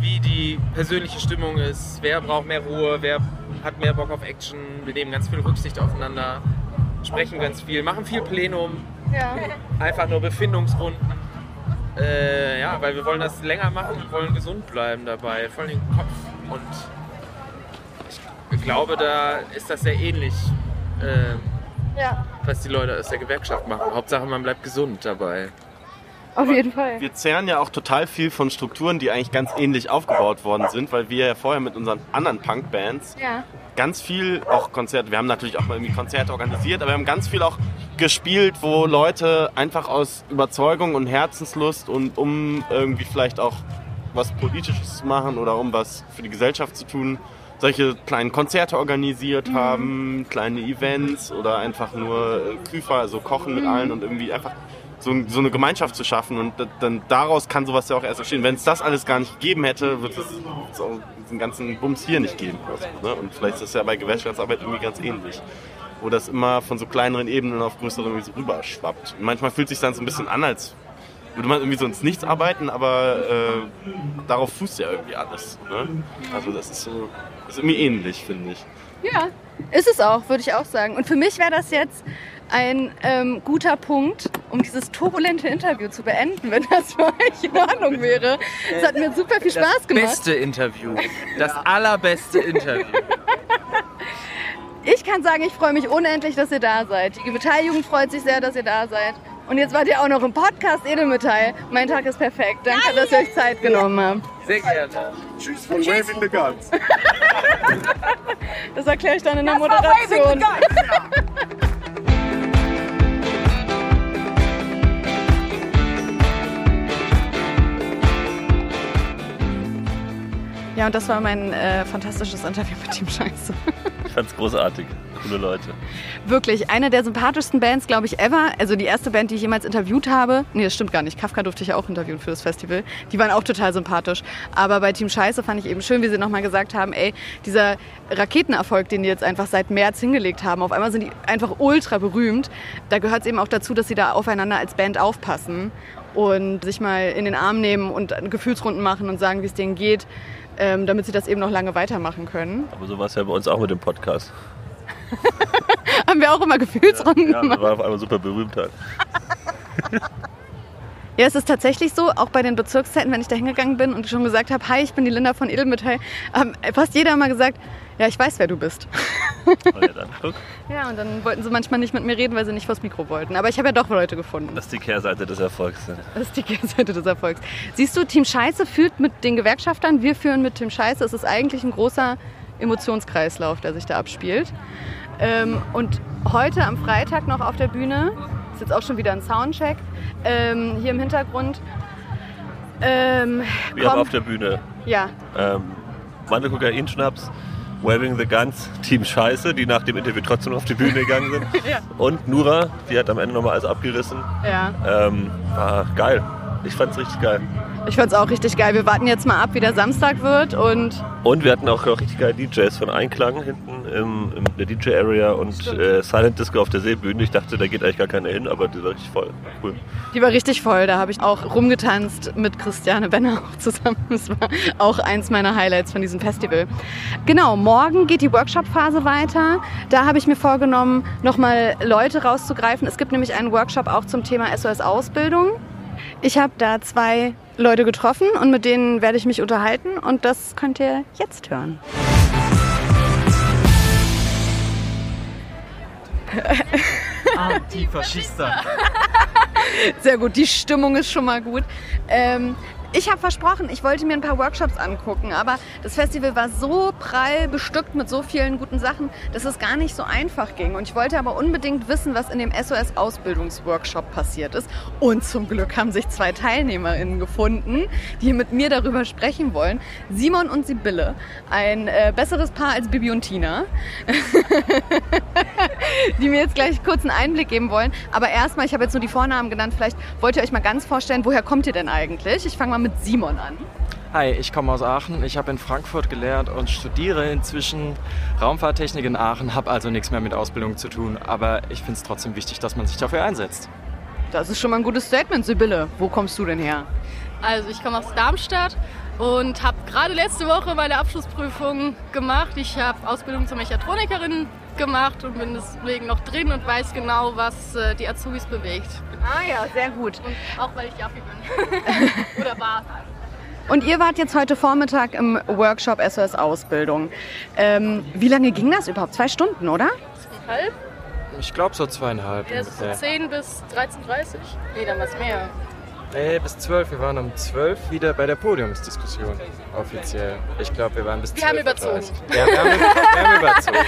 wie die persönliche Stimmung ist, wer braucht mehr Ruhe, wer hat mehr Bock auf Action. Wir nehmen ganz viel Rücksicht aufeinander, sprechen ganz viel, machen viel Plenum, Ja. einfach nur Befindungsrunden. Äh, ja, weil wir wollen das länger machen und wollen gesund bleiben dabei, voll den Kopf. Und ich glaube, da ist das sehr ähnlich, äh, Ja. was die Leute aus der Gewerkschaft machen. Hauptsache, man bleibt gesund dabei. Auf jeden Fall. Wir zehren ja auch total viel von Strukturen, die eigentlich ganz ähnlich aufgebaut worden sind, weil wir ja vorher mit unseren anderen Punk-Bands Ja. ganz viel auch Konzerte, wir haben natürlich auch mal irgendwie Konzerte organisiert, aber wir haben ganz viel auch gespielt, wo Leute einfach aus Überzeugung und Herzenslust und um irgendwie vielleicht auch was Politisches zu machen oder um was für die Gesellschaft zu tun, solche kleinen Konzerte organisiert Mhm. haben, kleine Events oder einfach nur Küfer, also kochen mit Mhm. allen und irgendwie einfach so, so eine Gemeinschaft zu schaffen und dann daraus kann sowas ja auch erst entstehen. Wenn es das alles gar nicht gegeben hätte, wird es diesen ganzen Bums hier nicht geben. Also, ne? Und vielleicht ist es ja bei Gewerkschaftsarbeit irgendwie ganz ähnlich. Wo das immer von so kleineren Ebenen auf größere irgendwie so rüberschwappt. Und manchmal fühlt sich dann so ein bisschen an, als würde man irgendwie so ins Nichts arbeiten, aber äh, darauf fußt ja irgendwie alles. Ne? Also das ist so, das ist irgendwie ähnlich, finde ich. Ja, ist es auch, würde ich auch sagen. Und für mich wäre das jetzt ein ähm, guter Punkt, um dieses turbulente Interview zu beenden, wenn das für euch in Ordnung wäre. Es hat mir super viel Spaß das gemacht. Beste Interview. Das allerbeste Interview. Ich kann sagen, ich freue mich unendlich, dass ihr da seid. Die Metall-Jugend freut sich sehr, dass ihr da seid. Und jetzt wart ihr auch noch im Podcast Edelmetall. Mein Tag ist perfekt. Danke, dass ihr euch Zeit genommen habt. Sehr gerne. Tschüss von Waving the Guns. Das erkläre ich dann in der Das Moderation. Ja, und das war mein äh, fantastisches Interview mit Team Scheiße. Ich fand's großartig. Coole Leute. Wirklich, eine der sympathischsten Bands, glaube ich, ever. Also die erste Band, die ich jemals interviewt habe. Nee, das stimmt gar nicht. Kafka durfte ich ja auch interviewen für das Festival. Die waren auch total sympathisch. Aber bei Team Scheiße fand ich eben schön, wie sie nochmal gesagt haben, ey, dieser Raketenerfolg, den die jetzt einfach seit März hingelegt haben, auf einmal sind die einfach ultra berühmt. Da gehört es eben auch dazu, dass sie da aufeinander als Band aufpassen. und sich mal in den Arm nehmen und Gefühlsrunden machen und sagen, wie es denen geht, ähm, damit sie das eben noch lange weitermachen können. Aber so war es ja bei uns auch mit dem Podcast. Haben wir auch immer Gefühlsrunden Ja, das gemacht. war auf einmal super berühmt halt. Ja, es ist tatsächlich so, auch bei den Bezirkszeiten, wenn ich da hingegangen bin und schon gesagt habe, hi, ich bin die Linda von Edelmetall, haben fast jeder mal gesagt, ja, ich weiß, wer du bist. Ja, und dann wollten sie manchmal nicht mit mir reden, weil sie nicht vors Mikro wollten. Aber ich habe ja doch Leute gefunden. Das ist die Kehrseite des Erfolgs. Das ist die Kehrseite des Erfolgs. Siehst du, Team Scheiße führt mit den Gewerkschaftern, wir führen mit Team Scheiße. Es ist eigentlich ein großer Emotionskreislauf, der sich da abspielt. Ähm, und heute am Freitag noch auf der Bühne, jetzt auch schon wieder ein Soundcheck, ähm, hier im Hintergrund. Ähm, Wir haben auf der Bühne ja, ähm, Mandel Kokain Schnaps, Waving the Guns, Team Scheiße, die nach dem Interview trotzdem auf die Bühne gegangen sind. Ja. Und Nura, die hat am Ende nochmal alles abgerissen. ja. Ähm, war geil. Ich fand's richtig geil. Ich fand's auch richtig geil. Wir warten jetzt mal ab, wie der Samstag wird und Und wir hatten auch richtig geile DJs von Einklang hinten im, in der DJ-Area und äh, Silent Disco auf der Seebühne. Ich dachte, da geht eigentlich gar keiner hin, aber die war richtig voll. Cool. Die war richtig voll. Da habe ich auch rumgetanzt mit Christiane Benner auch zusammen. Das war auch eins meiner Highlights von diesem Festival. Genau, morgen geht die Workshop-Phase weiter. Da habe ich mir vorgenommen, nochmal Leute rauszugreifen. Es gibt nämlich einen Workshop auch zum Thema SOS-Ausbildung. Ich habe da zwei Leute getroffen und mit denen werde ich mich unterhalten und das könnt ihr jetzt hören. Antifaschista. Sehr gut, die Stimmung ist schon mal gut. Ähm, ich habe versprochen, ich wollte mir ein paar Workshops angucken, aber das Festival war so prall bestückt mit so vielen guten Sachen, dass es gar nicht so einfach ging. Und ich wollte aber unbedingt wissen, was in dem SOS-Ausbildungsworkshop passiert ist. Und zum Glück haben sich zwei TeilnehmerInnen gefunden, die mit mir darüber sprechen wollen. Simon und Sibylle, ein äh, besseres Paar als Bibi und Tina. die mir jetzt gleich kurz einen Einblick geben wollen. Aber erstmal, ich habe jetzt nur die Vornamen genannt, vielleicht wollt ihr euch mal ganz vorstellen, woher kommt ihr denn eigentlich? Ich fange mal mit Simon an. Hi, ich komme aus Aachen. Ich habe in Frankfurt gelehrt und studiere inzwischen Raumfahrttechnik in Aachen, habe also nichts mehr mit Ausbildung zu tun. Aber ich finde es trotzdem wichtig, dass man sich dafür einsetzt. Das ist schon mal ein gutes Statement, Sibylle. Wo kommst du denn her? Also ich komme aus Darmstadt und habe gerade letzte Woche meine Abschlussprüfung gemacht. Ich habe Ausbildung zur Mechatronikerin gemacht und bin deswegen noch drin und weiß genau, was äh, die Azubis bewegt. Ah ja, sehr gut. Und auch weil ich Jaffi bin. Oder war. Und ihr wart jetzt heute Vormittag im Workshop SOS Ausbildung. Ähm, wie lange ging das überhaupt? Zwei Stunden, oder? Halb? Ich glaube so zweieinhalb Ja, ungefähr. 10 bis 13.30 Nee, dann was mehr. Nee, bis 12. Wir waren um 12 wieder bei der Podiumsdiskussion offiziell. Ich glaube, wir waren bis Wir haben 12:30. überzogen. Ja, wir haben, wir haben überzogen.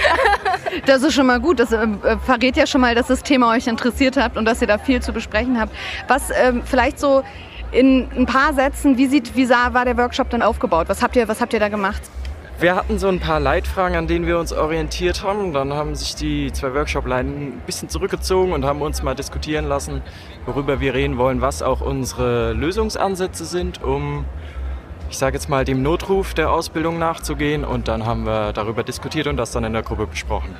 Das ist schon mal gut. Das äh, verrät ja schon mal, dass das Thema euch interessiert habt und dass ihr da viel zu besprechen habt. Was ähm, vielleicht so in ein paar Sätzen, wie, sieht, wie sah, war der Workshop dann aufgebaut? Was habt ihr, was habt ihr da gemacht? Wir hatten so ein paar Leitfragen, an denen wir uns orientiert haben. Dann haben sich die zwei Workshop-Leiter ein bisschen zurückgezogen und haben uns mal diskutieren lassen, worüber wir reden wollen, was auch unsere Lösungsansätze sind, um, ich sage jetzt mal, dem Notruf der Ausbildung nachzugehen. Und dann haben wir darüber diskutiert und das dann in der Gruppe besprochen.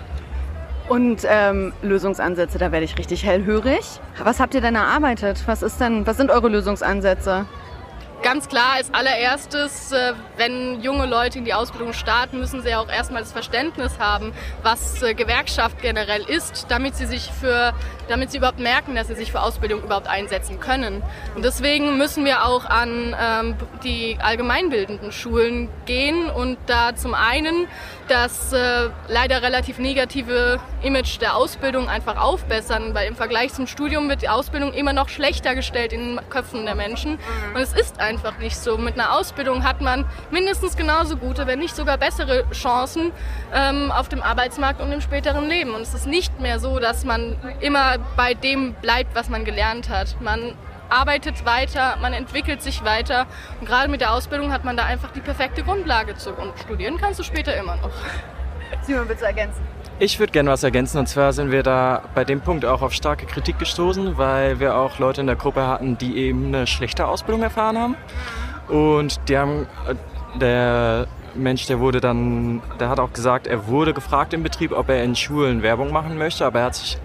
Und ähm, Lösungsansätze, da werde ich richtig hellhörig. Was habt ihr denn erarbeitet? Was ist denn, was sind eure Lösungsansätze? Ganz klar, als allererstes, äh, wenn junge Leute in die Ausbildung starten, müssen sie ja auch erstmal das Verständnis haben, was äh, Gewerkschaft generell ist, damit sie sich für, damit sie überhaupt merken, dass sie sich für Ausbildung überhaupt einsetzen können. Und deswegen müssen wir auch an ähm, die allgemeinbildenden Schulen gehen und da zum einen das äh, leider relativ negative Image der Ausbildung einfach aufbessern, weil im Vergleich zum Studium wird die Ausbildung immer noch schlechter gestellt in den Köpfen der Menschen. Und es ist einfach nicht so. Mit einer Ausbildung hat man mindestens genauso gute, wenn nicht sogar bessere Chancen ähm, auf dem Arbeitsmarkt und im späteren Leben. Und es ist nicht mehr so, dass man immer bei dem bleibt, was man gelernt hat. Man arbeitet weiter, man entwickelt sich weiter. Und gerade mit der Ausbildung hat man da einfach die perfekte Grundlage zu. Und studieren kannst du später immer noch. Simon, willst du ergänzen? Ich würde gerne was ergänzen und zwar sind wir da bei dem Punkt auch auf starke Kritik gestoßen, weil wir auch Leute in der Gruppe hatten, die eben eine schlechte Ausbildung erfahren haben. Und die haben, äh, der Mensch, der wurde dann, der hat auch gesagt, er wurde gefragt im Betrieb, ob er in Schulen Werbung machen möchte, aber er hat sich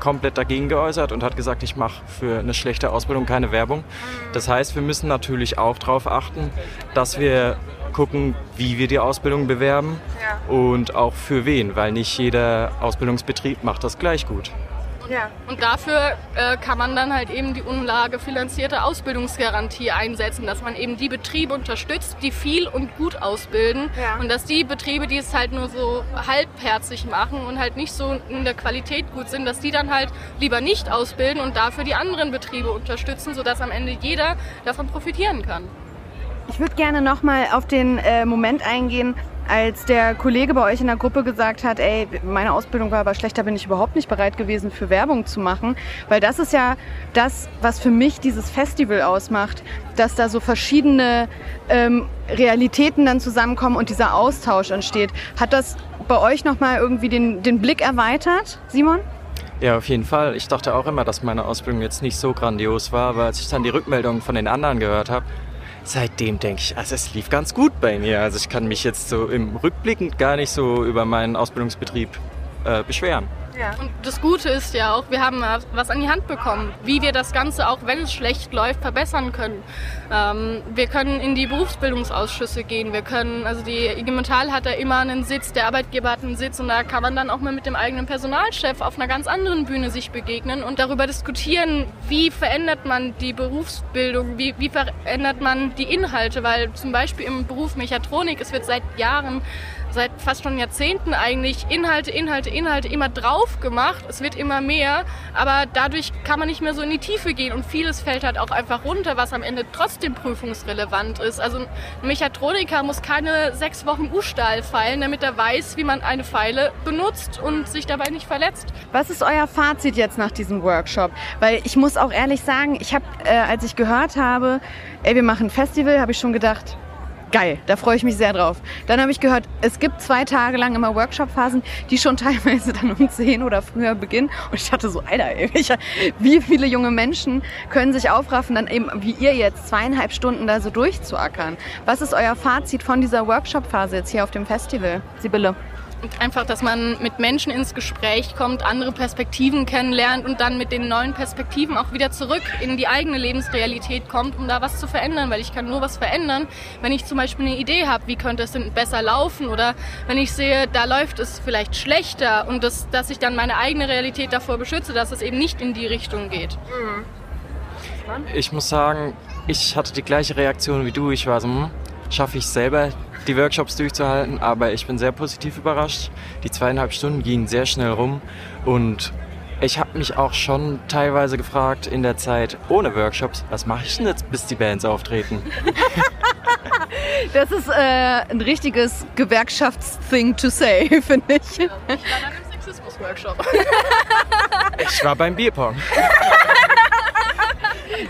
komplett dagegen geäußert und hat gesagt, ich mache für eine schlechte Ausbildung keine Werbung. Das heißt, wir müssen natürlich auch darauf achten, dass wir gucken, wie wir die Ausbildung bewerben und auch für wen, weil nicht jeder Ausbildungsbetrieb macht das gleich gut. Ja. Und dafür äh, kann man dann halt eben die unlagefinanzierte Ausbildungsgarantie einsetzen, dass man eben die Betriebe unterstützt, die viel und gut ausbilden Ja. und dass die Betriebe, die es halt nur so halbherzig machen und halt nicht so in der Qualität gut sind, dass die dann halt lieber nicht ausbilden und dafür die anderen Betriebe unterstützen, sodass am Ende jeder davon profitieren kann. Ich würde gerne nochmal auf den äh, Moment eingehen, als der Kollege bei euch in der Gruppe gesagt hat, ey, meine Ausbildung war aber schlecht, da bin ich überhaupt nicht bereit gewesen, für Werbung zu machen. Weil das ist ja das, was für mich dieses Festival ausmacht, dass da so verschiedene ähm, Realitäten dann zusammenkommen und dieser Austausch entsteht. Hat das bei euch nochmal irgendwie den, den Blick erweitert, Simon? Ja, auf jeden Fall. Ich dachte auch immer, dass meine Ausbildung jetzt nicht so grandios war, aber als ich dann die Rückmeldungen von den anderen gehört habe, seitdem denke ich, also es lief ganz gut bei mir. Also ich kann mich jetzt so im Rückblickend gar nicht so über meinen Ausbildungsbetrieb äh, beschweren. Und das Gute ist ja auch, wir haben was an die Hand bekommen, wie wir das Ganze, auch wenn es schlecht läuft, verbessern können. Ähm, wir können in die Berufsbildungsausschüsse gehen. Wir können, also die IG Metall hat da immer einen Sitz, der Arbeitgeber hat einen Sitz und da kann man dann auch mal mit dem eigenen Personalchef auf einer ganz anderen Bühne sich begegnen und darüber diskutieren, wie verändert man die Berufsbildung, wie, wie verändert man die Inhalte, weil zum Beispiel im Beruf Mechatronik, es wird seit Jahren seit fast schon Jahrzehnten eigentlich Inhalte, Inhalte, Inhalte immer drauf gemacht. Es wird immer mehr, aber dadurch kann man nicht mehr so in die Tiefe gehen und vieles fällt halt auch einfach runter, was am Ende trotzdem prüfungsrelevant ist. Also ein Mechatroniker muss keine sechs Wochen U-Stahl feilen, damit er weiß, wie man eine Pfeile benutzt und sich dabei nicht verletzt. Was ist euer Fazit jetzt nach diesem Workshop? Weil ich muss auch ehrlich sagen, ich habe, äh, als ich gehört habe, ey, wir machen ein Festival, habe ich schon gedacht, geil, da freue ich mich sehr drauf. Dann habe ich gehört, es gibt zwei Tage lang immer Workshop-Phasen, die schon teilweise dann um 10 oder früher beginnen. Und ich dachte so, Alter, ey, wie viele junge Menschen können sich aufraffen, dann eben wie ihr jetzt zweieinhalb Stunden da so durchzuackern. Was ist euer Fazit von dieser Workshop-Phase jetzt hier auf dem Festival? Sibylle. Einfach, dass man mit Menschen ins Gespräch kommt, andere Perspektiven kennenlernt und dann mit den neuen Perspektiven auch wieder zurück in die eigene Lebensrealität kommt, um da was zu verändern. Weil ich kann nur was verändern, wenn ich zum Beispiel eine Idee habe, wie könnte es denn besser laufen oder wenn ich sehe, da läuft es vielleicht schlechter und das, dass ich dann meine eigene Realität davor beschütze, dass es eben nicht in die Richtung geht. Ich muss sagen, ich hatte die gleiche Reaktion wie du. Ich war so, hm, schaffe ich selber, die Workshops durchzuhalten, aber ich bin sehr positiv überrascht. Die zweieinhalb Stunden gingen sehr schnell rum und ich habe mich auch schon teilweise gefragt in der Zeit ohne Workshops, was mache ich denn jetzt, bis die Bands auftreten? Das ist äh, ein richtiges Gewerkschaftsthing to say, finde ich. Ich war dann im Sexismus-Workshop. Ich war beim Bierpong.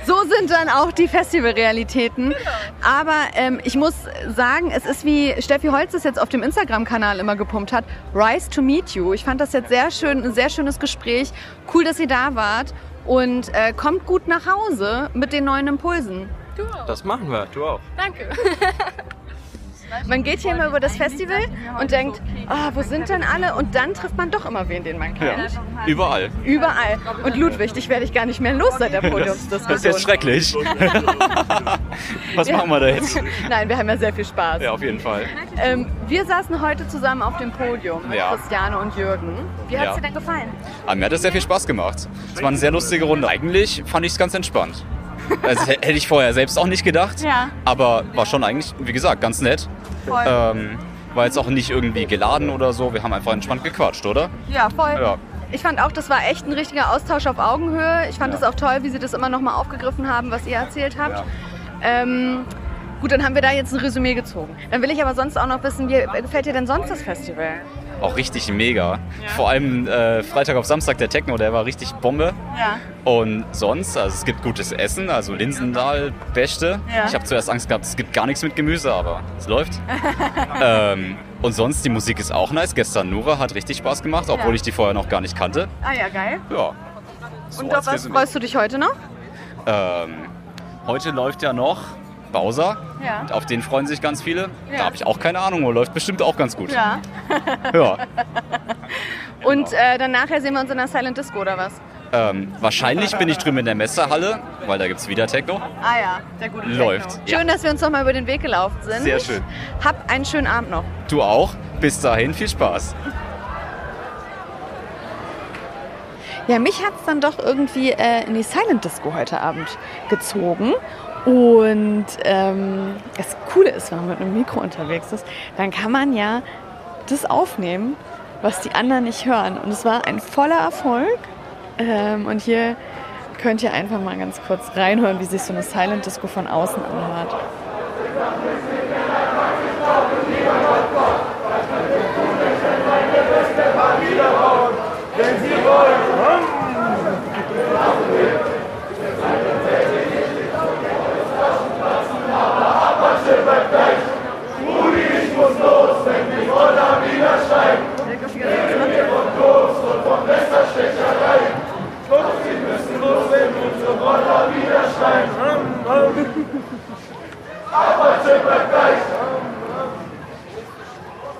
So sind dann auch die Festivalrealitäten. Aber ähm, ich muss sagen, es ist wie Steffi Holz es jetzt auf dem Instagram-Kanal immer gepumpt hat. Rise to meet you. Ich fand das jetzt sehr schön, ein sehr schönes Gespräch. Cool, dass ihr da wart. Und äh, kommt gut nach Hause mit den neuen Impulsen. Das machen wir, du auch. Danke. Man geht hier immer über das Festival und denkt, ah, wo sind denn alle? Und dann trifft man doch immer wen, den man kennt. Überall. Überall. Und Ludwig, dich werde ich gar nicht mehr los seit der Podiumsdiskussion. Das ist jetzt schrecklich. Was Ja. machen wir da jetzt? Nein, wir haben ja sehr viel Spaß. Ja, auf jeden Fall. Ähm, wir saßen heute zusammen auf dem Podium mit Ja. Christiane und Jürgen. Wie hat es Ja. dir denn gefallen? Aber mir hat es sehr viel Spaß gemacht. Es war eine sehr lustige Runde. Eigentlich fand ich es ganz entspannt. Also hätte ich vorher selbst auch nicht gedacht. Ja. Aber war schon eigentlich, wie gesagt, ganz nett. Voll. Ähm, war jetzt auch nicht irgendwie geladen oder so. Wir haben einfach entspannt gequatscht, oder? Ja, voll. Ja. Ich fand auch, das war echt ein richtiger Austausch auf Augenhöhe. Ich fand es auch toll, wie sie das immer nochmal aufgegriffen haben, was ihr erzählt habt. Ähm, gut, dann haben wir da jetzt ein Resümee gezogen. Dann will ich aber sonst auch noch wissen, wie gefällt dir denn sonst das Festival? Auch richtig mega. Vor allem äh, Freitag auf Samstag der Techno, der war richtig Bombe. Ja. Und sonst, also es gibt gutes Essen, also Linsendahl, Beste. Ja. Ich habe zuerst Angst gehabt, es gibt gar nichts mit Gemüse, aber es läuft. ähm, und sonst, die Musik ist auch nice. Gestern Nura hat richtig Spaß gemacht, obwohl Ja. ich die vorher noch gar nicht kannte. Ah ja, geil. Ja. So Und auf was freust du dich heute noch? Ähm, heute läuft ja noch Bowser. Ja. Auf den freuen sich ganz viele. Ja. Da habe ich auch keine Ahnung, aber läuft bestimmt auch ganz gut. Ja. Ja. Und äh, dann nachher sehen wir uns in der Silent Disco oder was? Ähm, wahrscheinlich bin ich drüben in der Messehalle, weil da gibt es wieder Techno. Ah ja, sehr gut. Läuft. Schön, dass wir uns noch mal über den Weg gelaufen sind. Sehr schön. Hab einen schönen Abend noch. Du auch. Bis dahin, viel Spaß. Ja, mich hat es dann doch irgendwie äh, in die Silent Disco heute Abend gezogen. Und ähm, das Coole ist, wenn man mit einem Mikro unterwegs ist, dann kann man ja das aufnehmen, was die anderen nicht hören. Und es war ein voller Erfolg. Ähm, und hier könnt ihr einfach mal ganz kurz reinhören, wie sich so eine Silent Disco von außen anhört. Wenn Sie wollen. Rudi, ich muss los, wenn die Roller wieder steigen. Wir von Durst und von Messerstecherei. Doch sie müssen los, wenn unsere Roller wieder steigen. Aber schön bleibt gleich.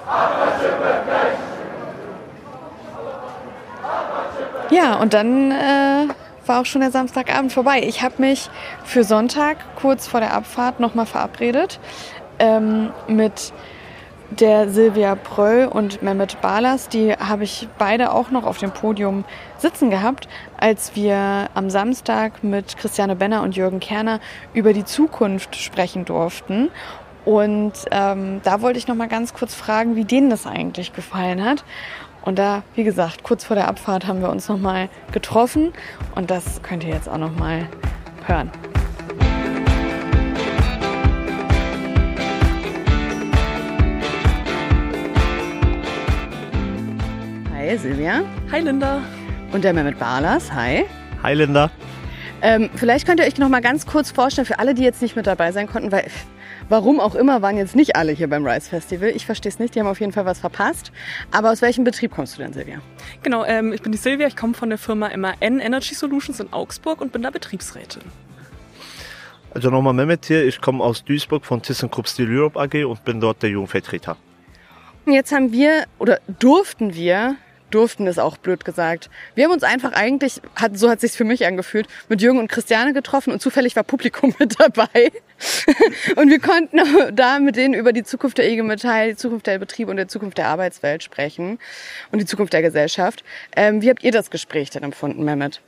Aber schön bleibt gleich. Ja, und dann äh, war auch schon der Samstagabend vorbei. Ich habe mich für Sonntag kurz vor der Abfahrt nochmal verabredet ähm, mit der Silvia Pröll und Mehmet Balas. Die habe ich beide auch noch auf dem Podium sitzen gehabt, als wir am Samstag mit Christiane Benner und Jürgen Kerner über die Zukunft sprechen durften. Und ähm, da wollte ich noch mal ganz kurz fragen, wie denen das eigentlich gefallen hat. Und da, wie gesagt, kurz vor der Abfahrt haben wir uns noch mal getroffen und das könnt ihr jetzt auch noch mal hören. Hi Silvia. Hi Linda. Und der Mehmet Balas. Hi. Hi Linda. Ähm, vielleicht könnt ihr euch noch mal ganz kurz vorstellen, für alle, die jetzt nicht mit dabei sein konnten, weil warum auch immer waren jetzt nicht alle hier beim Rise Festival. Ich verstehe es nicht, die haben auf jeden Fall was verpasst. Aber aus welchem Betrieb kommst du denn, Silvia? Genau, ähm, ich bin die Silvia, ich komme von der Firma MAN Energy Solutions in Augsburg und bin da Betriebsrätin. Also nochmal Mehmet hier, ich komme aus Duisburg von ThyssenKrupp Steel Europe AG und bin dort der Jugendvertreter. Jetzt haben wir oder durften wir durften ist auch blöd gesagt. Wir haben uns einfach eigentlich, hat, so hat sich's für mich angefühlt, mit Jürgen und Christiane getroffen und zufällig war Publikum mit dabei. und wir konnten da mit denen über die Zukunft der IG Metall, die Zukunft der Betriebe und der Zukunft der Arbeitswelt sprechen und die Zukunft der Gesellschaft. Ähm, wie habt ihr das Gespräch denn empfunden, Mehmet?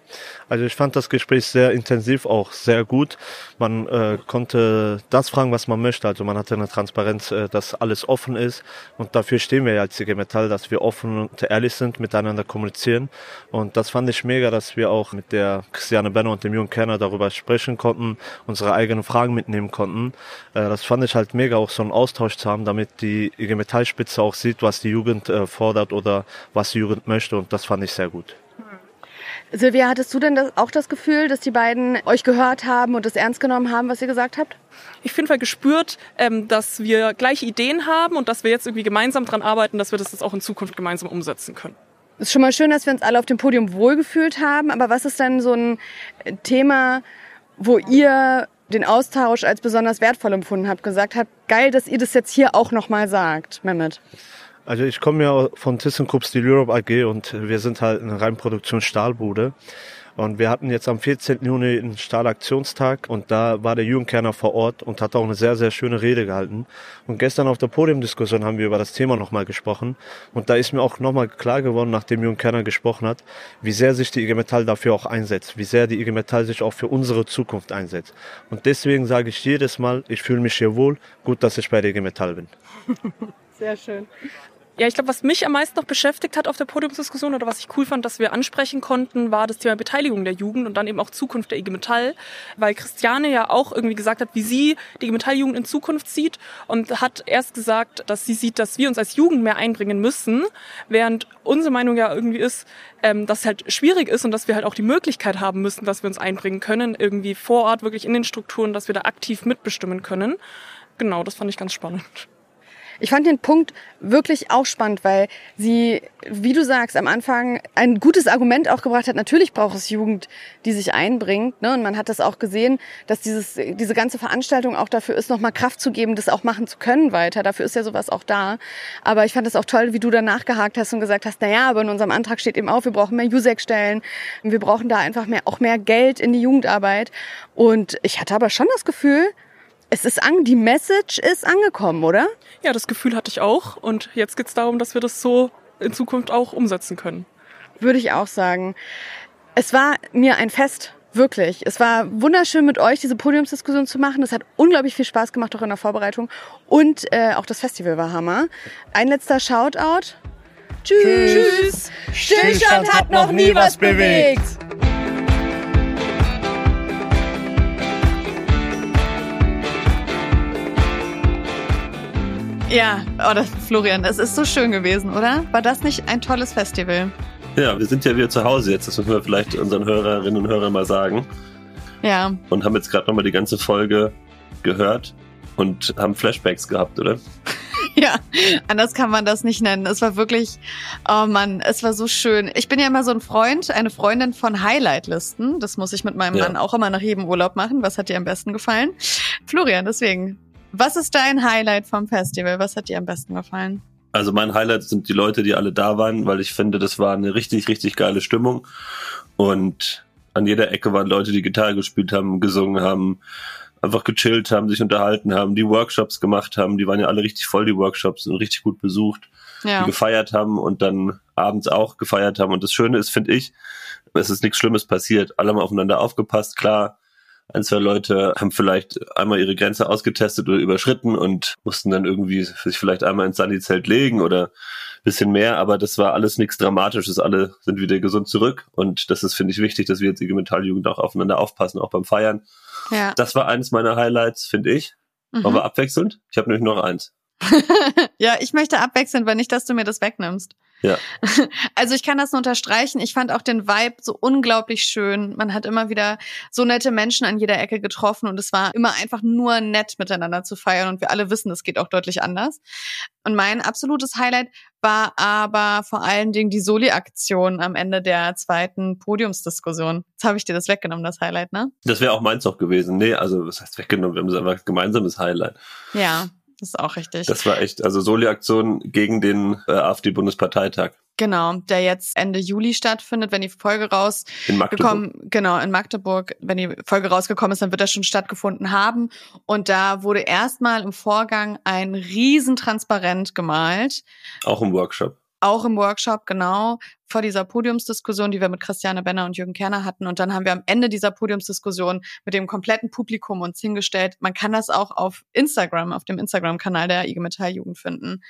Also ich fand das Gespräch sehr intensiv, auch sehr gut. Man äh, konnte das fragen, was man möchte. Also man hatte eine Transparenz, äh, dass alles offen ist. Und dafür stehen wir ja als IG Metall, dass wir offen und ehrlich sind, miteinander kommunizieren. Und das fand ich mega, dass wir auch mit der Christiane Benner und dem jungen Kerner darüber sprechen konnten, unsere eigenen Fragen mitnehmen konnten. Äh, das fand ich halt mega, auch so einen Austausch zu haben, damit die IG Metall-Spitze auch sieht, was die Jugend äh, fordert oder was die Jugend möchte. Und das fand ich sehr gut. Silvia, hattest du denn das, auch das Gefühl, dass die beiden euch gehört haben und es ernst genommen haben, was ihr gesagt habt? Ich finde gespürt, ähm, dass wir gleiche Ideen haben und dass wir jetzt irgendwie gemeinsam daran arbeiten, dass wir das jetzt auch in Zukunft gemeinsam umsetzen können. Es ist schon mal schön, dass wir uns alle auf dem Podium wohlgefühlt haben, aber was ist denn so ein Thema, wo ihr den Austausch als besonders wertvoll empfunden habt, gesagt habt, geil, dass ihr das jetzt hier auch nochmal sagt, Mehmet? Also ich komme ja von ThyssenKrupp Steel Europe AG und wir sind halt eine Reinproduktion Stahlbude. Und wir hatten jetzt am 14. Juni einen Stahlaktionstag und da war der Jugendkerner vor Ort und hat auch eine sehr, sehr schöne Rede gehalten. Und gestern auf der Podiumdiskussion haben wir über das Thema nochmal gesprochen. Und da ist mir auch nochmal klar geworden, nachdem Jugendkerner gesprochen hat, wie sehr sich die IG Metall dafür auch einsetzt, wie sehr die IG Metall sich auch für unsere Zukunft einsetzt. Und deswegen sage ich jedes Mal, ich fühle mich hier wohl, gut, dass ich bei der IG Metall bin. Sehr schön. Ja, ich glaube, was mich am meisten noch beschäftigt hat auf der Podiumsdiskussion oder was ich cool fand, dass wir ansprechen konnten, war das Thema Beteiligung der Jugend und dann eben auch Zukunft der IG Metall, weil Christiane ja auch irgendwie gesagt hat, wie sie die IG Metall-Jugend in Zukunft sieht und hat erst gesagt, dass sie sieht, dass wir uns als Jugend mehr einbringen müssen, während unsere Meinung ja irgendwie ist, ähm, dass es halt schwierig ist und dass wir halt auch die Möglichkeit haben müssen, dass wir uns einbringen können, irgendwie vor Ort wirklich in den Strukturen, dass wir da aktiv mitbestimmen können. Genau, das fand ich ganz spannend. Ich fand den Punkt wirklich auch spannend, weil sie, wie du sagst, am Anfang ein gutes Argument auch gebracht hat. Natürlich braucht es Jugend, die sich einbringt. Ne? Und man hat das auch gesehen, dass dieses, diese ganze Veranstaltung auch dafür ist, nochmal Kraft zu geben, das auch machen zu können weiter. Dafür ist ja sowas auch da. Aber ich fand es auch toll, wie du da nachgehakt hast und gesagt hast, na ja, aber in unserem Antrag steht eben auch, wir brauchen mehr USEC-Stellen. Wir brauchen da einfach mehr, auch mehr Geld in die Jugendarbeit. Und ich hatte aber schon das Gefühl, es ist an, die Message ist angekommen, oder? Ja, das Gefühl hatte ich auch. Und jetzt geht es darum, dass wir das so in Zukunft auch umsetzen können. Würde ich auch sagen. Es war mir ein Fest, wirklich. Es war wunderschön mit euch, diese Podiumsdiskussion zu machen. Es hat unglaublich viel Spaß gemacht, auch in der Vorbereitung. Und äh, auch das Festival war Hammer. Ein letzter Shoutout. Tschüss. Tschüss. Stillstand hat noch nie was bewegt. Ja, oh, das, Florian, das ist so schön gewesen, oder? War das nicht ein tolles Festival? Ja, wir sind ja wieder zu Hause jetzt, das müssen wir vielleicht unseren Hörerinnen und Hörern mal sagen. Ja. Und haben jetzt gerade nochmal die ganze Folge gehört und haben Flashbacks gehabt, oder? Ja, anders kann man das nicht nennen. Es war wirklich, oh Mann, es war so schön. Ich bin ja immer so ein Freund, eine Freundin von Highlight-Listen. Das muss ich mit meinem Ja. Mann auch immer nach jedem Urlaub machen. Was hat dir am besten gefallen? Florian, deswegen. Was ist dein Highlight vom Festival? Was hat dir am besten gefallen? Also mein Highlight sind die Leute, die alle da waren, weil ich finde, das war eine richtig, richtig geile Stimmung. Und an jeder Ecke waren Leute, die Gitarre gespielt haben, gesungen haben, einfach gechillt haben, sich unterhalten haben, die Workshops gemacht haben. Die waren ja alle richtig voll, die Workshops, und richtig gut besucht. Ja. Die gefeiert haben und dann abends auch gefeiert haben. Und das Schöne ist, finde ich, es ist nichts Schlimmes passiert. Alle haben aufeinander aufgepasst. Klar, ein, zwei Leute haben vielleicht einmal ihre Grenze ausgetestet oder überschritten und mussten dann irgendwie sich vielleicht einmal ins Sunny-Zelt legen oder bisschen mehr, aber das war alles nichts Dramatisches. Alle sind wieder gesund zurück und das ist, finde ich, wichtig, dass wir jetzt die Metalljugend auch aufeinander aufpassen, auch beim Feiern. Ja. Das war eines meiner Highlights, finde ich. Mhm. Aber abwechselnd. Ich habe nämlich noch eins. Ja, ich möchte abwechseln, weil nicht, dass du mir das wegnimmst. Ja. Also ich kann das nur unterstreichen. Ich fand auch den Vibe so unglaublich schön. Man hat immer wieder so nette Menschen an jeder Ecke getroffen und es war immer einfach nur nett miteinander zu feiern und wir alle wissen, es geht auch deutlich anders. Und mein absolutes Highlight war aber vor allen Dingen die Soli-Aktion am Ende der zweiten Podiumsdiskussion. Jetzt habe ich dir das weggenommen, das Highlight, ne? Das wäre auch meins noch gewesen. Nee, also was heißt weggenommen? Wir haben es einfach gemeinsames Highlight. Ja, das ist auch richtig. Das war echt, also Soli-Aktion gegen den äh, AfD-Bundesparteitag. Genau, der jetzt Ende Juli stattfindet, wenn die Folge raus In Magdeburg. gekommen, genau in Magdeburg, wenn die Folge rausgekommen ist, dann wird das schon stattgefunden haben und da wurde erstmal im Vorgang ein Riesentransparent gemalt, Auch im Workshop. Auch im Workshop genau vor dieser Podiumsdiskussion, die wir mit Christiane Benner und Jürgen Kerner hatten und dann haben wir am Ende dieser Podiumsdiskussion mit dem kompletten Publikum uns hingestellt. Man kann das auch auf Instagram, auf dem Instagram-Kanal der IG Metall Jugend finden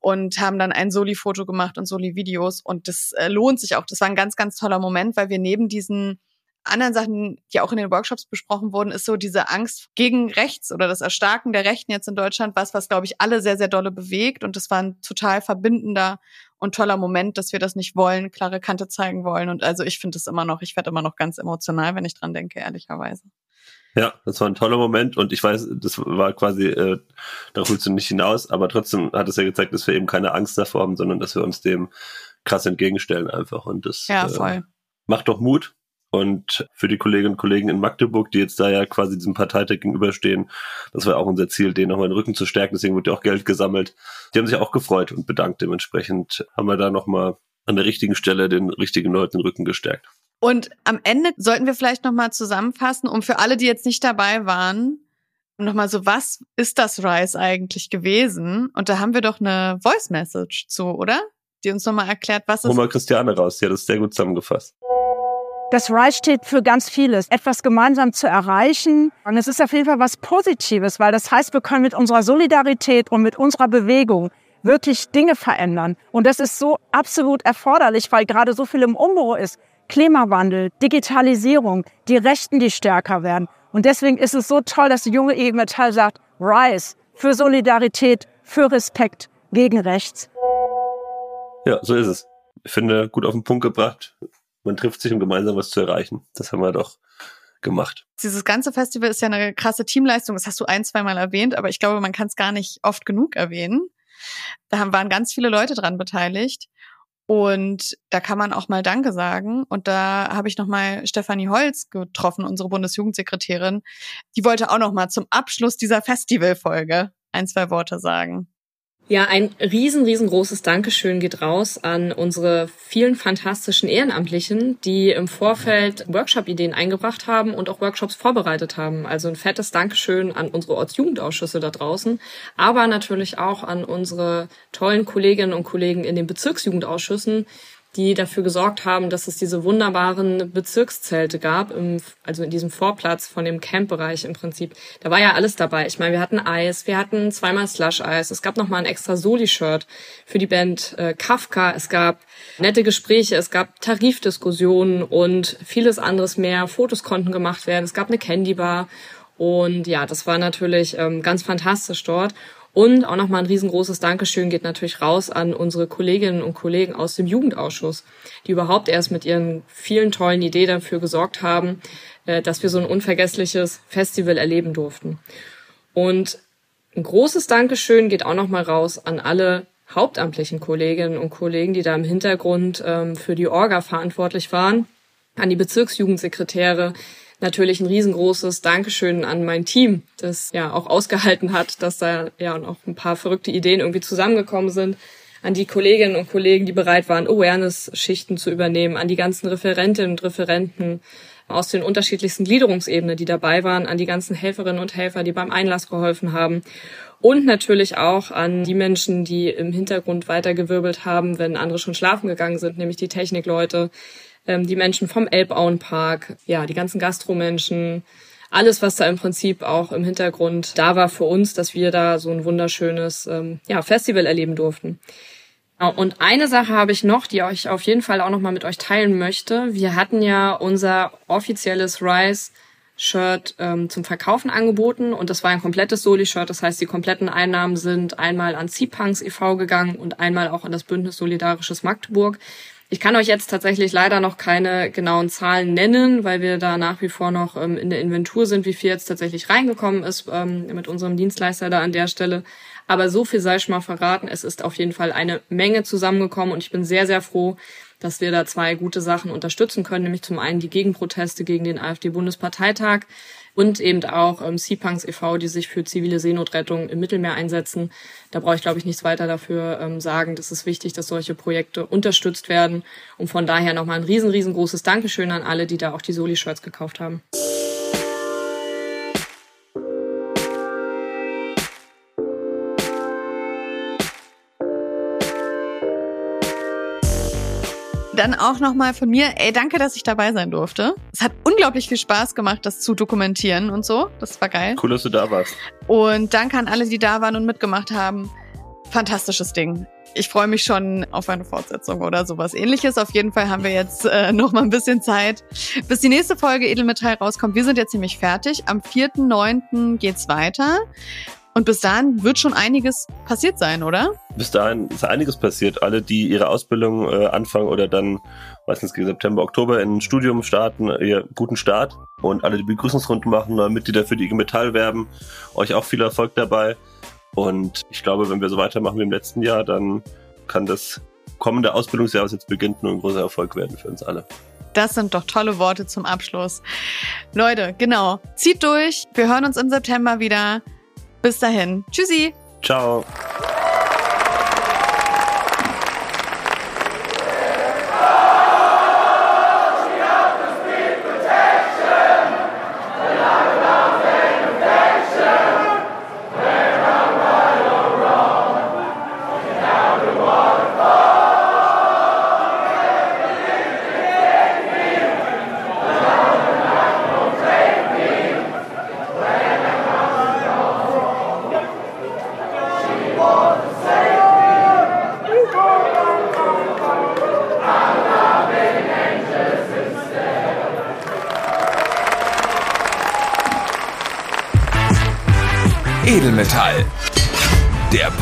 und haben dann ein Soli-Foto gemacht und Soli-Videos und das äh, lohnt sich auch. Das war ein ganz, ganz toller Moment, weil wir neben diesen anderen Sachen, die auch in den Workshops besprochen wurden, ist so diese Angst gegen rechts oder das Erstarken der Rechten jetzt in Deutschland, was, was glaube ich alle sehr, sehr dolle bewegt. Und das war ein total verbindender und toller Moment, dass wir das nicht wollen, klare Kante zeigen wollen. Und also ich finde es immer noch, ich werde immer noch ganz emotional, wenn ich dran denke, ehrlicherweise. Ja, das war ein toller Moment und ich weiß, das war quasi, äh, darauf willst du nicht hinaus, aber trotzdem hat es ja gezeigt, dass wir eben keine Angst davor haben, sondern dass wir uns dem krass entgegenstellen einfach und das Ja, voll. Äh, macht doch Mut und für die Kolleginnen und Kollegen in Magdeburg, die jetzt da ja quasi diesem Parteitag gegenüberstehen, das war auch unser Ziel, denen nochmal den Rücken zu stärken, deswegen wurde ja auch Geld gesammelt. Die haben sich auch gefreut und bedankt, dementsprechend haben wir da nochmal an der richtigen Stelle den richtigen Leuten den Rücken gestärkt. Und am Ende sollten wir vielleicht nochmal zusammenfassen, um für alle, die jetzt nicht dabei waren, nochmal so, was ist das Rise eigentlich gewesen? Und da haben wir doch eine Voice Message zu, oder? Die uns nochmal erklärt, was Hol ist. mal Christiane raus, die hat das sehr gut zusammengefasst. Das RISE steht für ganz vieles, etwas gemeinsam zu erreichen. Und es ist auf jeden Fall was Positives, weil das heißt, wir können mit unserer Solidarität und mit unserer Bewegung wirklich Dinge verändern. Und das ist so absolut erforderlich, weil gerade so viel im Umbruch ist. Klimawandel, Digitalisierung, die Rechten, die stärker werden. Und deswegen ist es so toll, dass die junge IG Metall sagt, RISE für Solidarität, für Respekt gegen rechts. Ja, so ist es. Ich finde, gut auf den Punkt gebracht. Man trifft sich, um gemeinsam was zu erreichen. Das haben wir doch gemacht. Dieses ganze Festival ist ja eine krasse Teamleistung. Das hast du ein, zweimal erwähnt, aber ich glaube, man kann es gar nicht oft genug erwähnen. Da waren ganz viele Leute dran beteiligt. Und da kann man auch mal Danke sagen. Und da habe ich nochmal Stefanie Holz getroffen, unsere Bundesjugendsekretärin. Die wollte auch nochmal zum Abschluss dieser Festivalfolge ein, zwei Worte sagen. Ja, ein riesen, riesengroßes Dankeschön geht raus an unsere vielen fantastischen Ehrenamtlichen, die im Vorfeld Workshop-Ideen eingebracht haben und auch Workshops vorbereitet haben. Also ein fettes Dankeschön an unsere Ortsjugendausschüsse da draußen, aber natürlich auch an unsere tollen Kolleginnen und Kollegen in den Bezirksjugendausschüssen, die dafür gesorgt haben, dass es diese wunderbaren Bezirkszelte gab, im, also in diesem Vorplatz von dem Campbereich im Prinzip. Da war ja alles dabei. Ich meine, wir hatten Eis, wir hatten zweimal Slush-Eis, es gab noch mal ein extra Soli-Shirt für die Band äh, Kafka, es gab nette Gespräche, es gab Tarifdiskussionen und vieles anderes mehr. Fotos konnten gemacht werden, es gab eine Candy-Bar und ja, das war natürlich ähm, ganz fantastisch dort. Und auch nochmal ein riesengroßes Dankeschön geht natürlich raus an unsere Kolleginnen und Kollegen aus dem Jugendausschuss, die überhaupt erst mit ihren vielen tollen Ideen dafür gesorgt haben, äh, dass wir so ein unvergessliches Festival erleben durften. Und ein großes Dankeschön geht auch nochmal raus an alle hauptamtlichen Kolleginnen und Kollegen, die da im Hintergrund ähm, für die Orga verantwortlich waren, an die Bezirksjugendsekretäre, natürlich ein riesengroßes Dankeschön an mein Team, das ja auch ausgehalten hat, dass da ja noch ein paar verrückte Ideen irgendwie zusammengekommen sind. An die Kolleginnen und Kollegen, die bereit waren, Awareness-Schichten zu übernehmen, an die ganzen Referentinnen und Referenten aus den unterschiedlichsten Gliederungsebenen, die dabei waren, an die ganzen Helferinnen und Helfer, die beim Einlass geholfen haben und natürlich auch an die Menschen, die im Hintergrund weitergewirbelt haben, wenn andere schon schlafen gegangen sind, nämlich die Technikleute, ähm, die Menschen vom Elbauenpark, ja, die ganzen Gastromenschen, alles, was da im Prinzip auch im Hintergrund da war für uns, dass wir da so ein wunderschönes ähm, ja, Festival erleben durften. Und eine Sache habe ich noch, die ich auf jeden Fall auch noch mal mit euch teilen möchte. Wir hatten ja unser offizielles Rise Shirt ähm, zum Verkaufen angeboten und das war ein komplettes Soli-Shirt. Das heißt, die kompletten Einnahmen sind einmal an Sea-Punks e.V. gegangen und einmal auch an das Bündnis Solidarisches Magdeburg. Ich kann euch jetzt tatsächlich leider noch keine genauen Zahlen nennen, weil wir da nach wie vor noch ähm, in der Inventur sind, wie viel jetzt tatsächlich reingekommen ist ähm, mit unserem Dienstleister da an der Stelle. Aber so viel sei ich mal verraten. Es ist auf jeden Fall eine Menge zusammengekommen und ich bin sehr, sehr froh, dass wir da zwei gute Sachen unterstützen können, nämlich zum einen die Gegenproteste gegen den AfD-Bundesparteitag und eben auch ähm, Seapunks e.V., die sich für zivile Seenotrettung im Mittelmeer einsetzen. Da brauche ich, glaube ich, nichts weiter dafür ähm, sagen. Das ist wichtig, dass solche Projekte unterstützt werden. Und von daher nochmal ein riesen, riesengroßes Dankeschön an alle, die da auch die Soli-Shirts gekauft haben. Dann auch nochmal von mir, ey, danke, dass ich dabei sein durfte. Es hat unglaublich viel Spaß gemacht, das zu dokumentieren und so. Das war geil. Cool, dass du da warst. Und danke an alle, die da waren und mitgemacht haben. Fantastisches Ding. Ich freue mich schon auf eine Fortsetzung oder sowas ähnliches. Auf jeden Fall haben wir jetzt äh, noch mal ein bisschen Zeit, bis die nächste Folge Edelmetall rauskommt. Wir sind jetzt ziemlich fertig. Am 4.9. geht's weiter. Und bis dahin wird schon einiges passiert sein, oder? Bis dahin ist einiges passiert. Alle, die ihre Ausbildung äh, anfangen oder dann, meistens September, Oktober in ein Studium starten, ihr guten Start. Und alle, die Begrüßungsrunden machen, neue Mitglieder für die IG Metall werben, euch auch viel Erfolg dabei. Und ich glaube, wenn wir so weitermachen wie im letzten Jahr, dann kann das kommende Ausbildungsjahr, was jetzt beginnt, nur ein großer Erfolg werden für uns alle. Das sind doch tolle Worte zum Abschluss. Leute, genau. Zieht durch. Wir hören uns im September wieder. Bis dahin. Tschüssi. Ciao.